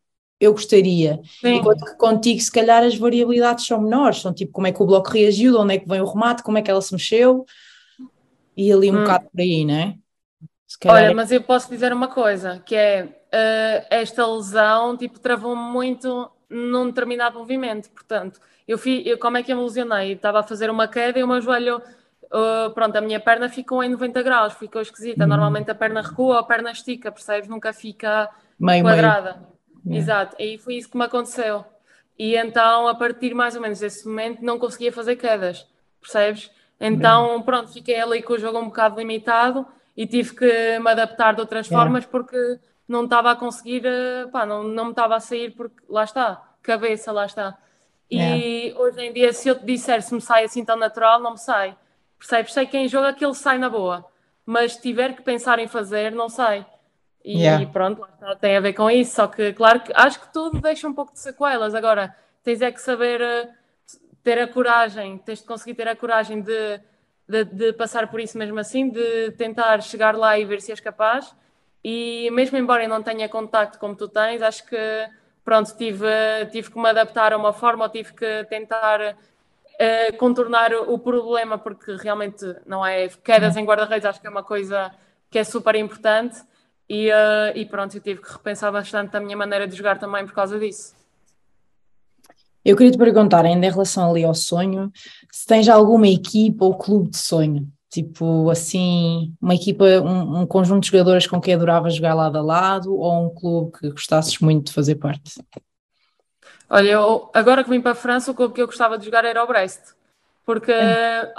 eu gostaria. Sim. Enquanto que contigo, se calhar, as variabilidades são menores, são tipo como é que o bloco reagiu, de onde é que vem o remate, como é que ela se mexeu, e ali um hum. bocado por aí, não é? Olha, mas eu posso dizer uma coisa, que é uh, esta lesão tipo, travou-me muito num determinado movimento. Portanto, eu, fui, eu como é que eu me lesionei? Estava a fazer uma queda e o meu joelho, uh, pronto, a minha perna ficou em 90 graus, ficou esquisita. Uhum. Normalmente a perna recua, a perna estica, percebes? Nunca fica meio, quadrada. Meio. Exato, e foi isso que me aconteceu. E então, a partir mais ou menos desse momento, não conseguia fazer quedas, percebes? Então, pronto, fiquei ali com o jogo um bocado limitado e tive que me adaptar de outras formas porque não estava a conseguir, eh, pá, não, não me estava a sair porque lá está, cabeça, lá está. E yeah. hoje em dia, se eu te disser se me sai assim tão natural, não me sai. Percebes? Sei que em jogo aquilo sai na boa, mas se tiver que pensar em fazer, não sai. E, yeah. pronto, tem a ver com isso. Só que, claro que acho que tudo deixa um pouco de sequelas. Agora, tens é que saber uh, ter a coragem, tens de conseguir ter a coragem de de, de, passar por isso mesmo assim, de tentar chegar lá e ver se és capaz. E mesmo embora eu não tenha contacto como tu tens, acho que pronto, tive, tive que me adaptar a uma forma, ou tive que tentar uh, contornar o problema, porque realmente não é quedas em guarda-redes, acho que é uma coisa que é super importante. E, uh, e pronto, eu tive que repensar bastante a minha maneira de jogar também por causa disso. Eu queria te perguntar, ainda em relação ali ao sonho, se tens alguma equipa ou clube de sonho, tipo assim, uma equipa, um, um conjunto de jogadores com quem adoravas jogar lado a lado ou um clube que gostasses muito de fazer parte? Olha, eu, agora que vim para a França, o clube que eu gostava de jogar era o Brest, porque é.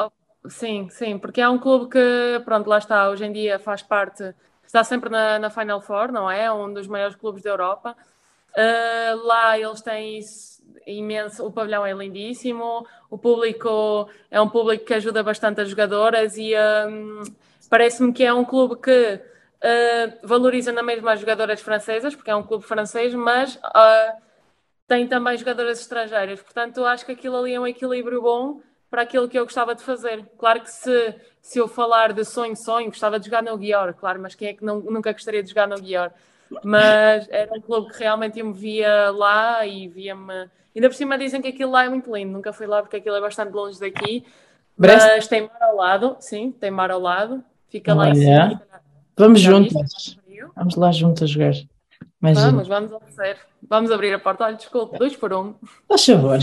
sim, sim, porque é um clube que, pronto, lá está, hoje em dia faz parte, está sempre na, na Final Four, não é? É um dos maiores clubes da Europa. Uh, lá eles têm imenso, o pavilhão é lindíssimo, o público é um público que ajuda bastante as jogadoras e um, parece-me que é um clube que uh, valoriza na mesma as jogadoras francesas, porque é um clube francês, mas uh, tem também jogadoras estrangeiras, portanto acho que aquilo ali é um equilíbrio bom para aquilo que eu gostava de fazer. Claro que se, se eu falar de sonho, sonho, gostava de jogar no Guior, claro, mas quem é que não, nunca gostaria de jogar no Guior? Mas era um clube que realmente eu me via lá e via-me Ainda por cima dizem que aquilo lá é muito lindo, nunca fui lá porque aquilo é bastante longe daqui. Brest? Mas tem mar ao lado, sim, tem mar ao lado. Fica lá em Olha. cima. Vamos juntas. Vamos lá juntas jogar. Imagina. Vamos, vamos oferecer. Vamos abrir a porta. Olha, desculpe, dois por um. Faz favor.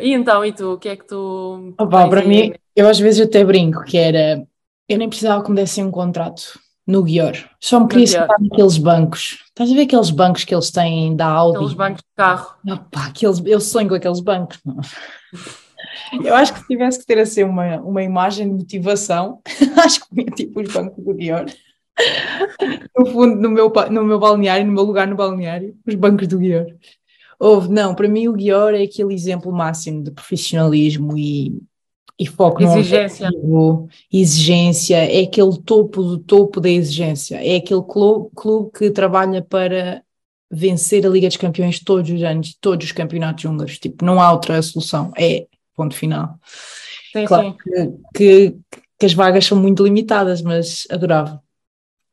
E então, e tu? O que é que tu. Opa, para aí? mim, eu às vezes até brinco que era. Eu nem precisava que me dessem um contrato no Guior. Só me queria sentar naqueles bancos. Estás a ver aqueles bancos que eles têm da Audi? Aqueles bancos de carro. Opa, aqueles, eu sonho com aqueles bancos. não. Eu acho que se tivesse que ter assim uma, uma imagem de motivação, acho que punha tipo os bancos do Guior. No fundo, no meu, no meu balneário, no meu lugar no balneário, os bancos do Guior. Houve, não, para mim o Guior é aquele exemplo máximo de profissionalismo e, e foco no Exigência. objetivo, exigência, é aquele topo do topo da exigência, é aquele clube, clube que trabalha para vencer a Liga dos Campeões todos os anos, todos os campeonatos húngaros, tipo, não há outra solução, é ponto final. Sim, Claro sim. que, que, que as vagas são muito limitadas, mas adorava,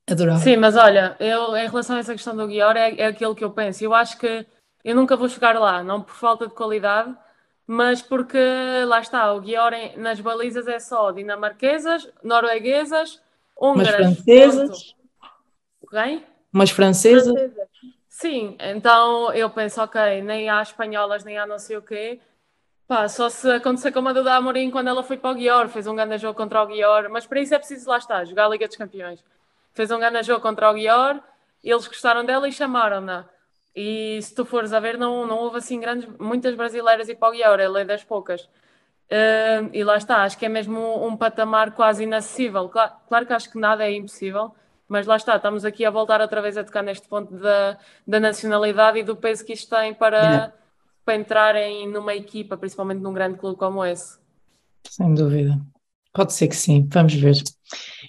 adorava. Sim, mas olha, eu em relação a essa questão do Guior, é, é aquilo que eu penso. Eu acho que eu nunca vou chegar lá, não por falta de qualidade, mas porque lá está, o Guior em- nas balizas é só dinamarquesas, norueguesas, húngaras. francesas, ponto. Quem? umas francesas, Francesas. Sim, então eu penso, ok, nem há espanholas, nem há não sei o quê. Pá, só se acontecer como a Duda Amorim quando ela foi para o Guior, fez um grande jogo contra o Guior, mas para isso é preciso, lá está, jogar a Liga dos Campeões. Fez um grande jogo contra o Guior, eles gostaram dela e chamaram-na. E se tu fores a ver, não, não houve assim grandes, muitas brasileiras ir para o Guior, ela é das poucas. Uh, e lá está, acho que é mesmo um patamar quase inacessível. Claro, claro que acho que nada é impossível, mas lá está, estamos aqui a voltar outra vez a tocar neste ponto da, da nacionalidade e do peso que isto tem para, para entrarem numa equipa, principalmente num grande clube como esse. sem dúvida. Pode ser que sim, vamos ver.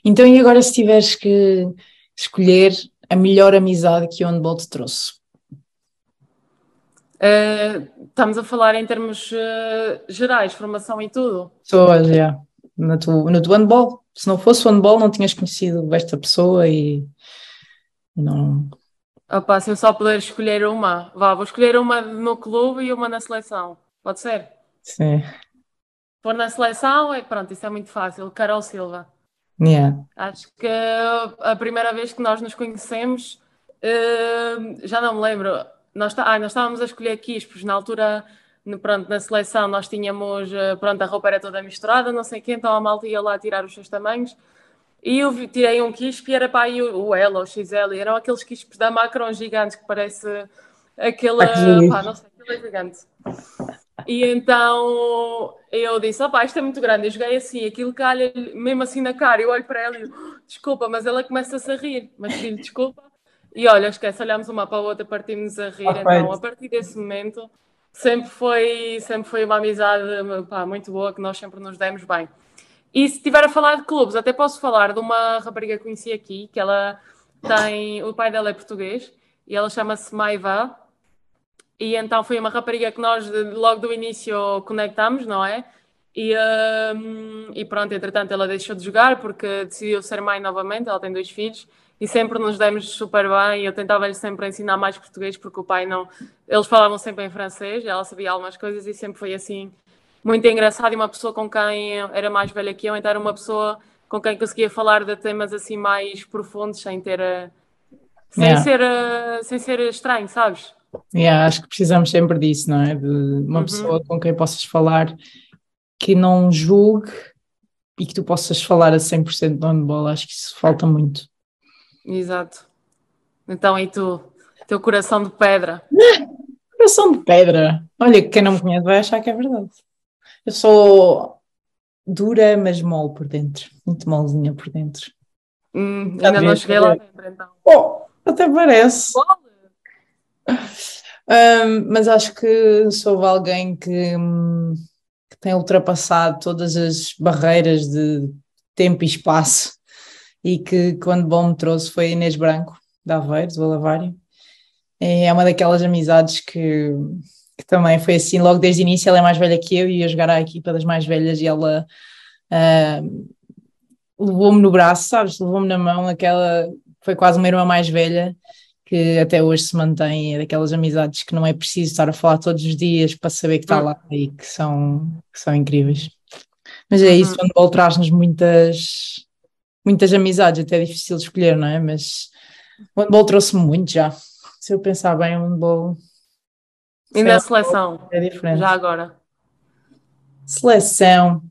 Então, e agora se tiveres que escolher a melhor amizade que o handball te trouxe? Uh, estamos a falar em termos uh, gerais, formação e tudo. Pessoas, já. No teu, no teu handball. Se não fosse o handball, não tinhas conhecido esta pessoa e não. Opa, se eu só puder escolher uma, vá, vou escolher uma no clube e uma na seleção. Pode ser? Sim. For na seleção, é, pronto, isso é muito fácil. Carol Silva. Yeah. Acho que a primeira vez que nós nos conhecemos, eh, já não me lembro, nós, ah, nós estávamos a escolher quispos, na altura, no- pronto, na seleção nós tínhamos, eh, pronto, a roupa era toda misturada, não sei quê, então a malta ia lá tirar os seus tamanhos, e eu tirei um quispo e era para aí o, L ou o XL, e eram aqueles quispos da Macron gigantes, que parece aquele, pá, não sei, aquele é gigante. E então eu disse: opá, isto é muito grande. Eu joguei assim, aquilo calha mesmo assim na cara. Eu olho para ela e digo: "Oh, desculpa, mas ela começa-se a rir. Mas pedi desculpa. E olha, esquece, olhámos uma para a outra, partimos a rir. Perfeito. Então, a partir desse momento, sempre foi, sempre foi uma amizade pá, muito boa que nós sempre nos demos bem. E se estiver a falar de clubes, até posso falar de uma rapariga que conheci aqui, que ela tem. O pai dela é português e ela chama-se Maiva. E então foi uma rapariga que nós logo do início conectámos, não é? E, hum, e pronto, entretanto ela deixou de jogar porque decidiu ser mãe novamente, ela tem dois filhos e sempre nos demos super bem. Eu tentava-lhe sempre ensinar mais português porque o pai não. Eles falavam sempre em francês, ela sabia algumas coisas e sempre foi assim muito engraçado. E uma pessoa com quem era mais velha que eu, então era uma pessoa com quem conseguia falar de temas assim mais profundos sem ter. eh, sem, Yeah. ser, sem ser estranho, sabes? Yeah, acho que precisamos sempre disso, não é? De uma Uhum. pessoa com quem possas falar que não julgue e que tu possas falar a 100% do handball. Acho que isso falta muito. Exato. Então, e tu? Teu coração de pedra. Coração de pedra. Olha, quem não me conhece vai achar que é verdade. Eu sou dura, mas mole por dentro. Muito molezinha por dentro. Hum, ainda não cheguei lá saber. dentro, então. Oh, até parece. Ahm, mas acho que sou alguém que, hum, que tem ultrapassado todas as barreiras de tempo e espaço e que quando bom me trouxe foi a Inês Branco, da Aveiro, do Alavário. É uma daquelas amizades que, que também foi assim, logo desde o início, ela é mais velha que eu e ia jogar à equipa das mais velhas e ela ahm, levou-me no braço, sabes? Levou-me na mão, aquela foi quase uma irmã mais velha que até hoje se mantém, é daquelas amizades que não é preciso estar a falar todos os dias para saber que está Hum. lá e que são, que são incríveis. Mas é isso, o handball traz-nos muitas, muitas amizades, até é difícil de escolher, não é? Mas o handball trouxe-me muito já. Se eu pensar bem, o handball. E na seleção? É diferente. Já agora. Seleção.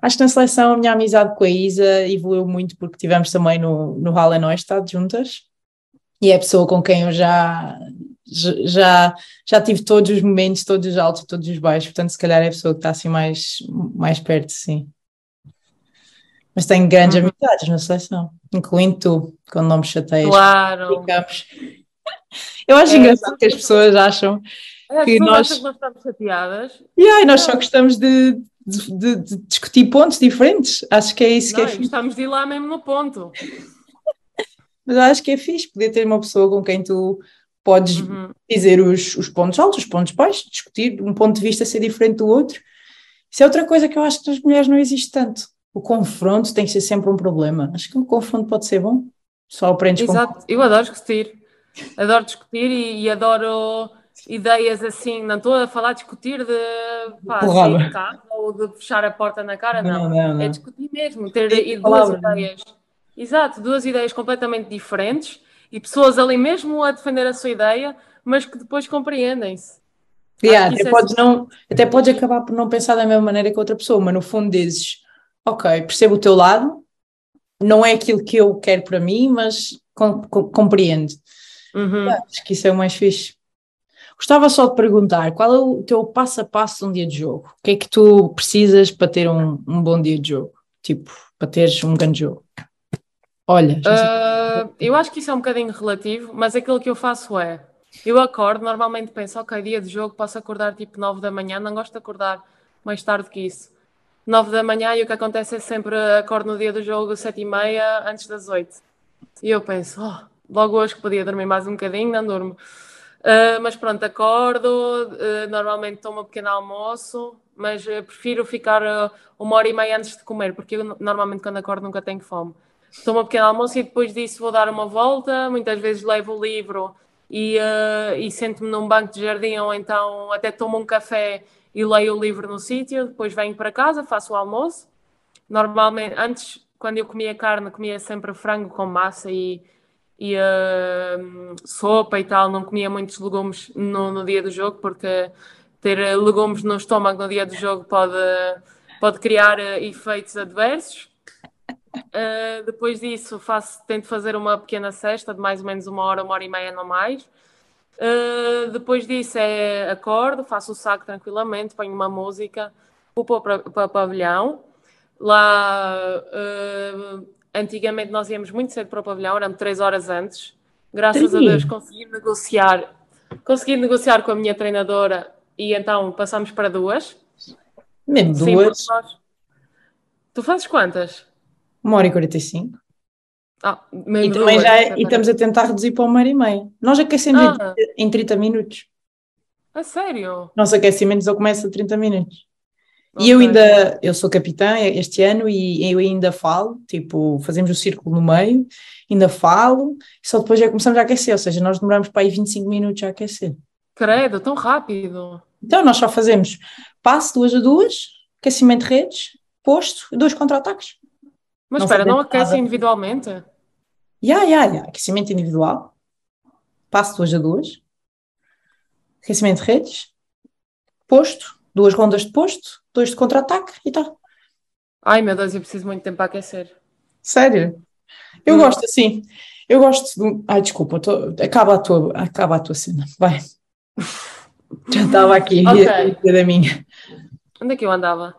Acho que na seleção a minha amizade com a Isa evoluiu muito porque tivemos também no, no Hall Neustadt juntas e é a pessoa com quem eu já, já, já tive todos os momentos, todos os altos, todos os baixos, portanto se calhar é a pessoa que está assim mais, mais perto, sim. Mas tenho grandes uhum. amizades na seleção, incluindo tu, quando não me chateias. Claro. Ficamos. Eu acho é, engraçado que as pessoas acham é, que nós... que nós estamos chateadas. Yeah, e nós só gostamos de, de, de, de, discutir pontos diferentes. Acho que é isso não, que é fixe. Estamos de ir lá mesmo no ponto. Mas acho que é fixe poder ter uma pessoa com quem tu podes uhum. dizer os, os pontos altos, os pontos baixos, discutir um ponto de vista ser diferente do outro. Isso é outra coisa que eu acho que nas mulheres não existe tanto. O confronto tem que ser sempre um problema. Acho que um confronto pode ser bom. Só aprendes Exato, com... eu adoro discutir. Adoro discutir e, e adoro ideias assim, não estou a falar discutir de pá, sair de casa ou de fechar a porta na cara, não. não, não, não. É discutir mesmo, ter duas palavra, ideias. Exato, duas ideias completamente diferentes e pessoas ali mesmo a defender a sua ideia, mas que depois compreendem-se. Yeah, até, é podes não, até podes acabar por não pensar da mesma maneira que outra pessoa, mas no fundo dizes, ok, percebo o teu lado, não é aquilo que eu quero para mim, mas com, com, compreendo. Uhum. Acho que isso é o mais fixe. Gostava só de perguntar, qual é o teu passo a passo de um dia de jogo? O que é que tu precisas para ter um, um bom dia de jogo? Tipo, para teres um grande jogo? Olha, uh, eu acho que isso é um bocadinho relativo, mas aquilo que eu faço é, eu acordo, normalmente penso, ok, dia de jogo, posso acordar tipo 9 da manhã, não gosto de acordar mais tarde que isso. 9 da manhã e o que acontece é sempre acordo no dia do jogo 7 e meia antes das 8. E eu penso, oh, logo hoje que podia dormir mais um bocadinho, não durmo. Uh, mas pronto, acordo, uh, normalmente tomo um pequeno almoço, mas uh, prefiro ficar uma hora e meia antes de comer, porque eu normalmente quando acordo nunca tenho fome. Tomo um pequeno almoço e depois disso vou dar uma volta, muitas vezes levo o livro e, e sento-me num banco de jardim ou então até tomo um café e leio o livro no sítio, depois venho para casa, faço o almoço. Normalmente, antes, quando eu comia carne, comia sempre frango com massa e e uh, sopa e tal, não comia muitos legumes no, no, dia do jogo, porque ter legumes no estômago no dia do jogo pode, pode criar uh, efeitos adversos. Uh, depois disso, faço, tento fazer uma pequena cesta de mais ou menos uma hora, uma hora e meia, não mais. Uh, depois disso é acordo, faço o saco tranquilamente, ponho uma música, vou para, para o pavilhão. Lá uh, antigamente nós íamos muito cedo para o pavilhão, eram três horas antes. Graças Sim. a Deus consegui negociar, consegui negociar com a minha treinadora e então passámos para duas. Mesmo Sim, duas? Nós... Tu fazes quantas? Uma hora e quarenta e cinco. Ah, e também já é, e estamos a tentar reduzir para uma hora e meia. Nós aquecemos ah. em 30 minutos. A sério? Nosso aquecimento só começa a 30 minutos. Okay. E eu ainda, eu sou capitã este ano e eu ainda falo, tipo, fazemos o círculo no meio, ainda falo, e só depois já começamos a aquecer, ou seja, nós demoramos para aí 25 minutos a aquecer. Credo, tão rápido. Então nós só fazemos passo duas a duas, aquecimento de redes, posto, dois contra-ataques. Mas não espera, não aquece individualmente? Já, já, já, aquecimento individual, passo duas a duas, aquecimento de redes, posto, duas rondas de posto, dois de contra-ataque e tal. Ai meu Deus, eu preciso muito tempo para aquecer. Sério? Eu hum. gosto assim. Eu gosto de. Ai, desculpa, tô... acaba, a tua, acaba a tua cena. Vai. Já estava aqui okay. da minha. Onde é que eu andava?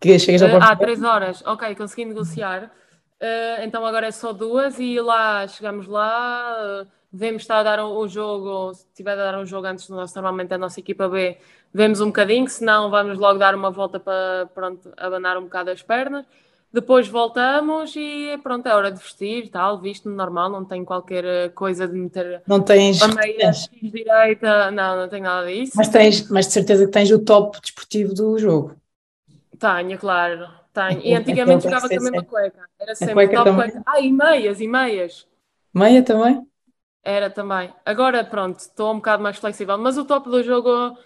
Que chegas uh, Ah, três horas. Ok, consegui negociar. Uh, então agora é só duas e lá chegamos lá. Uh, devemos estar a dar o, o jogo. Se tiver a dar um jogo antes do nosso, normalmente a nossa equipa B vemos um bocadinho, senão vamos logo dar uma volta para pronto, abanar um bocado as pernas. Depois voltamos e pronto, é hora de vestir, tal, visto normal, não tenho qualquer eh, coisa de meter não tens, a meia direita, não, não tenho nada disso. Mas tens, mas de certeza que tens o top desportivo do jogo. Tenho, claro, tenho. E antigamente jogava com a mesma cueca, era sempre cueca top também. cueca. Ah, e meias, e meias. Meia também? Era também. Agora pronto, estou um bocado mais flexível, mas o top do jogo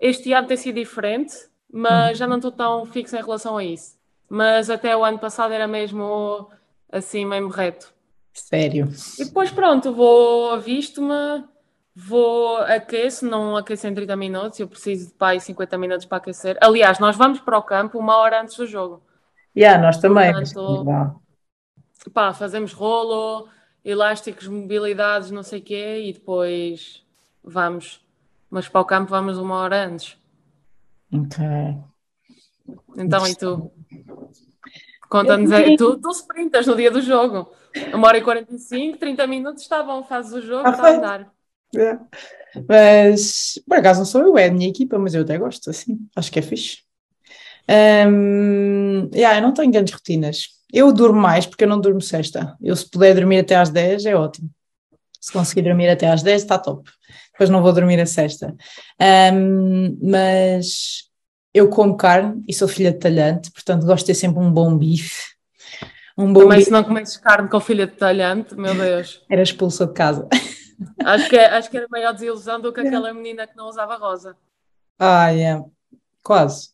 este ano tem sido diferente, mas já não estou tão fixo em relação a isso. Mas até o ano passado era mesmo assim mesmo reto. Sério. E depois pronto, vou, visto-me, vou aqueço, não aqueço em 30 minutos, eu preciso de pai 50 minutos para aquecer. Aliás, nós vamos para o campo uma hora antes do jogo. Yeah, nós também. Portanto, pá, fazemos rolo, elásticos, mobilidades, não sei o quê, e depois vamos. Mas para o campo vamos uma hora antes. Ok. Então, e tu? Conta-nos, é, tu, tu sprintas no dia do jogo. Uma hora e 45, 30 minutos, está bom, fazes o jogo, ah, está a andar. É. Mas, por acaso não sou eu, é a minha equipa, mas eu até gosto, assim, acho que é fixe. Um, yeah, eu não tenho grandes rotinas. Eu durmo mais porque eu não durmo sexta. Eu, se puder dormir até às 10, é ótimo. Se conseguir dormir até às 10, está top. Depois não vou dormir a sexta. Um, mas eu como carne e sou filha de talhante, portanto gosto de ter sempre um bom bife. Um bom Também bife. se não comes carne com filha de talhante, meu Deus. Era expulsa de casa. Acho que, é, acho que era maior desilusão do que aquela menina que não usava rosa. Ah, é. Yeah. Quase.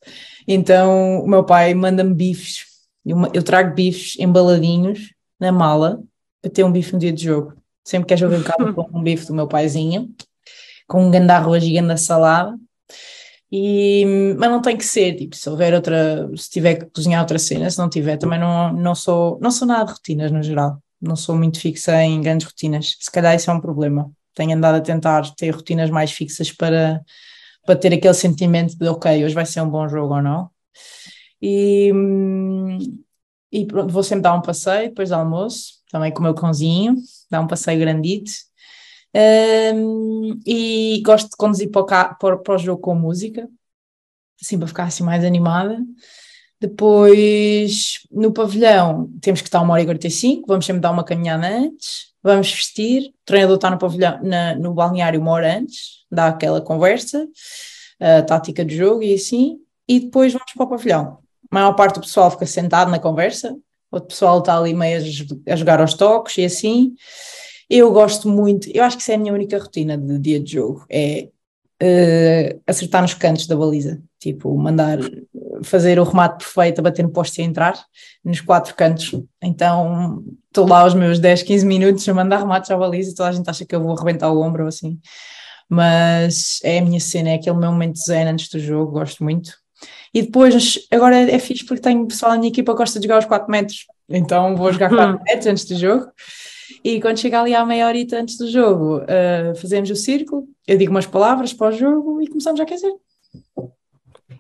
Então o meu pai manda-me bifes. Eu, trago bifes embaladinhos na mala para ter um bife no dia de jogo. Sempre que é jogo em casa, com um bife do meu paizinho, com um grande arroz e grande salada. E, mas não tem que ser, tipo, se houver outra, se tiver que cozinhar outra cena, se não tiver, também não, não sou, não sou nada de rotinas no geral, não sou muito fixa em grandes rotinas, se calhar isso é um problema, tenho andado a tentar ter rotinas mais fixas para, para ter aquele sentimento de ok, hoje vai ser um bom jogo ou não, e, e pronto, vou sempre dar um passeio depois do almoço, também com o meu cãozinho, dar um passeio grandito, um, e gosto de conduzir para o, para, o jogo com música, assim para ficar assim mais animada. Depois, no pavilhão, temos que estar uma hora e 45, vamos sempre dar uma caminhada antes, vamos vestir, o treinador está no pavilhão, na, no balneário uma hora antes, dá aquela conversa, a tática do jogo e assim, e depois vamos para o pavilhão. A maior parte do pessoal fica sentado na conversa, outro pessoal está ali meio a, a jogar aos toques e assim, eu gosto muito, eu acho que isso é a minha única rotina de dia de jogo, é uh, acertar nos cantos da baliza, tipo, mandar fazer o remate perfeito a bater no poste e entrar nos quatro cantos. Então estou lá aos meus 10, 15 minutos a mandar remates à baliza e toda a gente acha que eu vou arrebentar o ombro ou assim. Mas é a minha cena, é aquele meu momento zen antes do jogo, gosto muito. E depois, agora é, fixe porque tenho pessoal na minha equipa que gosta de jogar aos 4 metros, então vou jogar 4 metros antes do jogo. E quando chega ali à meia horita antes do jogo, uh, fazemos o círculo, eu digo umas palavras para o jogo e começamos a aquecer.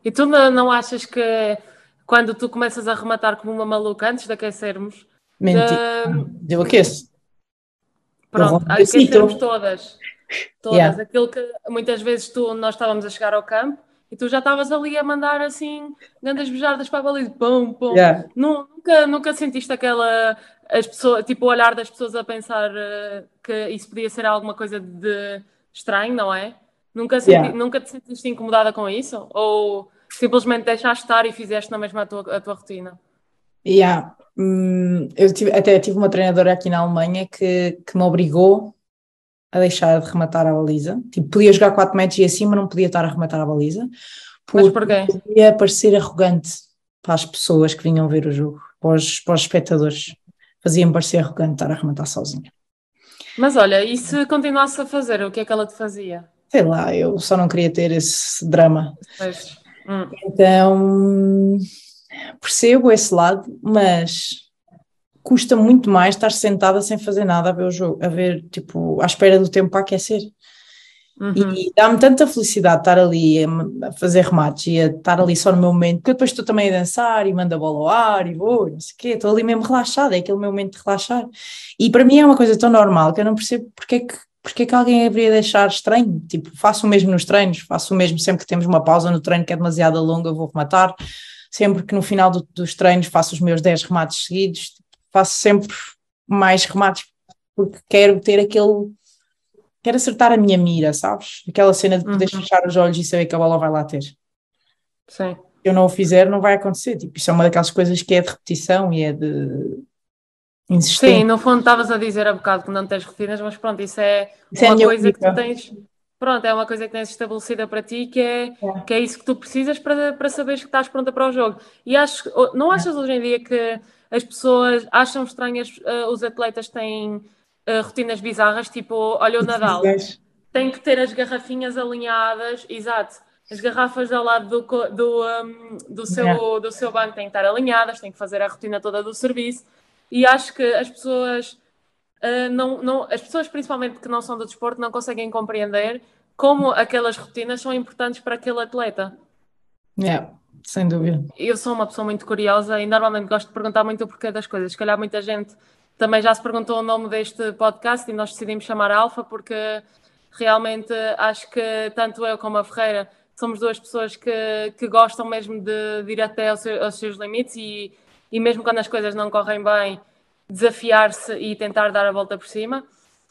E tu não, não achas que quando tu começas a rematar como uma maluca antes de aquecermos. Mentira. De... Eu aqueço. Pronto, eu aquecermos todas. Todas. Yeah. Aquilo que muitas vezes tu, nós estávamos a chegar ao campo e tu já estavas ali a mandar assim grandes bejardas para a baliza, pum, pum. Yeah. Nunca, nunca sentiste aquela as pessoas, tipo, o olhar das pessoas a pensar uh, que isso podia ser alguma coisa de estranho, não é? Nunca, senti, yeah. nunca te sentiste incomodada com isso? Ou simplesmente deixaste estar e fizeste na mesma a tua, a tua rotina? Yeah. Hum, eu tive, até tive uma treinadora aqui na Alemanha que, que me obrigou a deixar de rematar a baliza. Tipo, podia jogar 4 metros e mas não podia estar a rematar a baliza. Porque mas porquê? Podia parecer arrogante para as pessoas que vinham ver o jogo, para os, para os espectadores fazia-me parecer arrogante estar a arrematar sozinha. Mas olha, e se continuasse a fazer, o que é que ela te fazia? Sei lá, eu só não queria ter esse drama. Hum. Então, percebo esse lado, mas custa muito mais estar sentada sem fazer nada a ver o jogo, a ver, tipo, à espera do tempo para aquecer. Uhum. E dá-me tanta felicidade estar ali a fazer remates e a estar ali só no meu momento, porque depois estou também a dançar e mando a bola ao ar e vou, não sei o quê, estou ali mesmo relaxada, é aquele meu momento de relaxar. E para mim é uma coisa tão normal que eu não percebo porque é que, porque é que alguém haveria deixar estranho. Tipo, faço o mesmo nos treinos, faço o mesmo sempre que temos uma pausa no treino que é demasiado longa, vou rematar. Sempre que no final do, dos treinos faço os meus 10 remates seguidos, faço sempre mais remates porque quero ter aquele quero acertar a minha mira, sabes? Aquela cena de poder uhum. fechar os olhos e saber que a bola vai lá ter. Sim. Se eu não o fizer, não vai acontecer. Tipo, isso é uma daquelas coisas que é de repetição e é de insistência. Sim, no fundo estavas a dizer há bocado que não tens rotinas, mas pronto, isso é isso é uma é coisa que tu tens. Pronto, é uma coisa que tens estabelecida para ti, que é, é. Que é isso que tu precisas para, para saberes que estás pronta para o jogo. E acho, não achas é. hoje em dia que as pessoas acham estranhas, uh, os atletas têm uh, rotinas bizarras, tipo, olha o Nadal, tem que ter as garrafinhas alinhadas, exato, as garrafas ao lado do, do, um, do, seu, yeah. do seu banco têm que estar alinhadas, tem que fazer a rotina toda do serviço, e acho que as pessoas, uh, não, não, as pessoas principalmente que não são do desporto, não conseguem compreender como aquelas rotinas são importantes para aquele atleta. Yeah. Sem dúvida. Eu sou uma pessoa muito curiosa e normalmente gosto de perguntar muito o porquê das coisas. Se calhar muita gente também já se perguntou o nome deste podcast e nós decidimos chamar Alfa porque realmente acho que tanto eu como a Ferreira somos duas pessoas que, que gostam mesmo de, de ir até aos, aos seus limites e, e mesmo quando as coisas não correm bem, desafiar-se e tentar dar a volta por cima.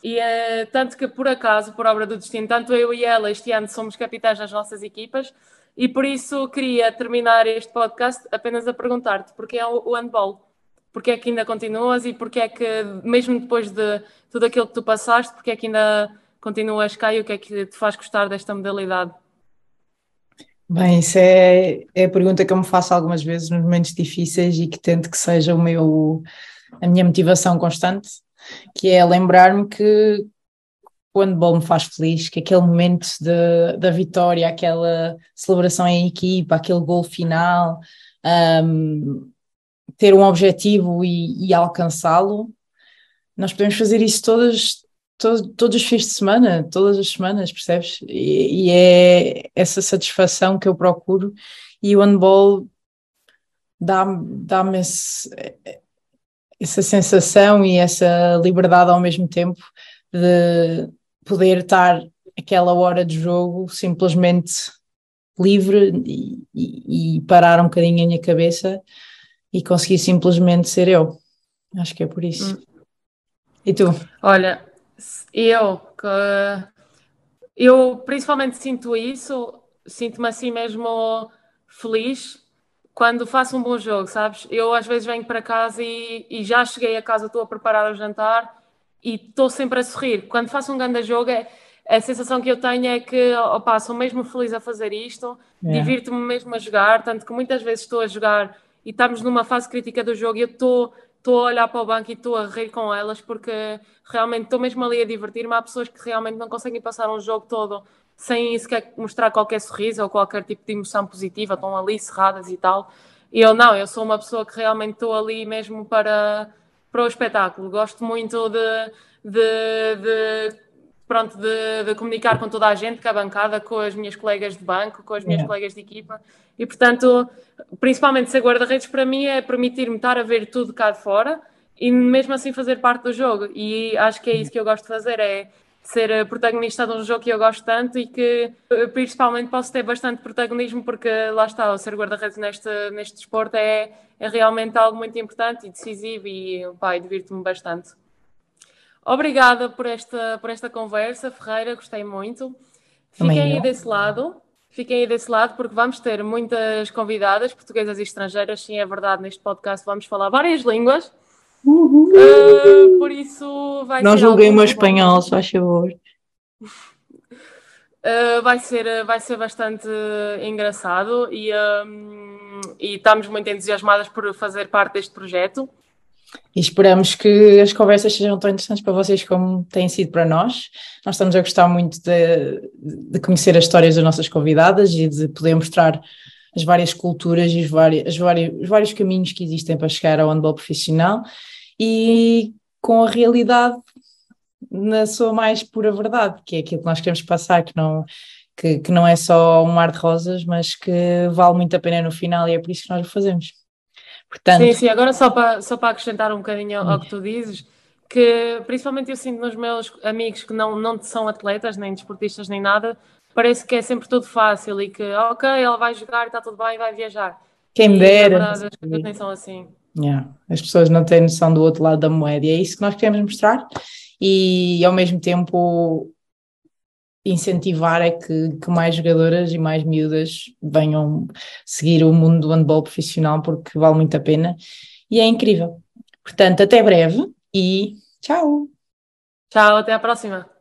E é tanto que, por acaso, por obra do destino, tanto eu e ela este ano somos capitães das nossas equipas e por isso queria terminar este podcast apenas a perguntar-te porque é o handball? Porque é que ainda continuas e porque é que, mesmo depois de tudo aquilo que tu passaste, porque é que ainda continuas cá e o que é que te faz gostar desta modalidade? Bem, isso é, é a pergunta que eu me faço algumas vezes nos momentos difíceis e que tento que seja o meu, a minha motivação constante, que é lembrar-me que o handball me faz feliz, que aquele momento de, da vitória, aquela celebração em equipa, aquele gol final, um, ter um objetivo e, e alcançá-lo, nós podemos fazer isso todas, todos, todos os fins de semana, todas as semanas, percebes? E, e, é essa satisfação que eu procuro e o handball dá-me dá essa sensação e essa liberdade ao mesmo tempo de poder estar aquela hora de jogo simplesmente livre e, e, e, parar um bocadinho a minha cabeça e conseguir simplesmente ser eu. Acho que é por isso. Hum. E tu? Olha, eu que eu principalmente sinto isso, sinto-me assim mesmo feliz quando faço um bom jogo, sabes? Eu às vezes venho para casa e, e já cheguei a casa, estou a preparar o jantar e estou sempre a sorrir. Quando faço um grande jogo, é, a sensação que eu tenho é que opa, sou mesmo feliz a fazer isto, é. divirto-me mesmo a jogar, tanto que muitas vezes estou a jogar e estamos numa fase crítica do jogo e eu estou estou a olhar para o banco e estou a rir com elas porque realmente estou mesmo ali a divertir-me. Há pessoas que realmente não conseguem passar um jogo todo sem sequer mostrar qualquer sorriso ou qualquer tipo de emoção positiva, estão ali cerradas e tal. E eu não, eu sou uma pessoa que realmente estou ali mesmo para para o espetáculo. Gosto muito de, de, de pronto, de, de, comunicar com toda a gente, com a bancada, com as minhas colegas de banco, com as minhas yeah. colegas de equipa. E, portanto, principalmente ser guarda-redes para mim é permitir-me estar a ver tudo cá de fora e mesmo assim fazer parte do jogo. E acho que é isso que eu gosto de fazer, é ser protagonista de um jogo que eu gosto tanto e que eh, principalmente posso ter bastante protagonismo porque lá está, o ser guarda-redes neste, neste desporto é, é realmente algo muito importante e decisivo e pá, divirto-me bastante. Obrigada por esta, por esta conversa, Ferreira, gostei muito. Fiquem aí desse lado, fiquem aí desse lado porque vamos ter muitas convidadas, portuguesas e estrangeiras, sim, é verdade, neste podcast vamos falar várias línguas. Uhum. Uh, por isso vai Não julguei o meu espanhol, só faz favor. Uh, vai, ser, vai ser bastante engraçado e, um, e estamos muito entusiasmadas por fazer parte deste projeto. E esperamos que as conversas sejam tão interessantes para vocês como têm sido para nós. Nós estamos a gostar muito de, de conhecer as histórias das nossas convidadas e de poder mostrar as várias culturas e os vários, os vários caminhos que existem para chegar ao handball profissional e com a realidade na sua mais pura verdade, que é aquilo que nós queremos passar, que não, que, que não é só um mar de rosas, mas que vale muito a pena no final e é por isso que nós o fazemos. Portanto... Sim, sim, agora só para, só para acrescentar um bocadinho ao, ao que tu dizes, que principalmente eu sinto nos meus amigos que não, não são atletas, nem desportistas, nem nada, parece que é sempre tudo fácil e que, ok, ela vai jogar, está tudo bem, vai viajar. Quem me dera. Verdade, as coisas nem são assim. Yeah. As pessoas não têm noção do outro lado da moeda e é isso que nós queremos mostrar e ao mesmo tempo incentivar é que, que mais jogadoras e mais miúdas venham seguir o mundo do handball profissional porque vale muito a pena e é incrível. Portanto, até breve e tchau! Tchau, até a próxima!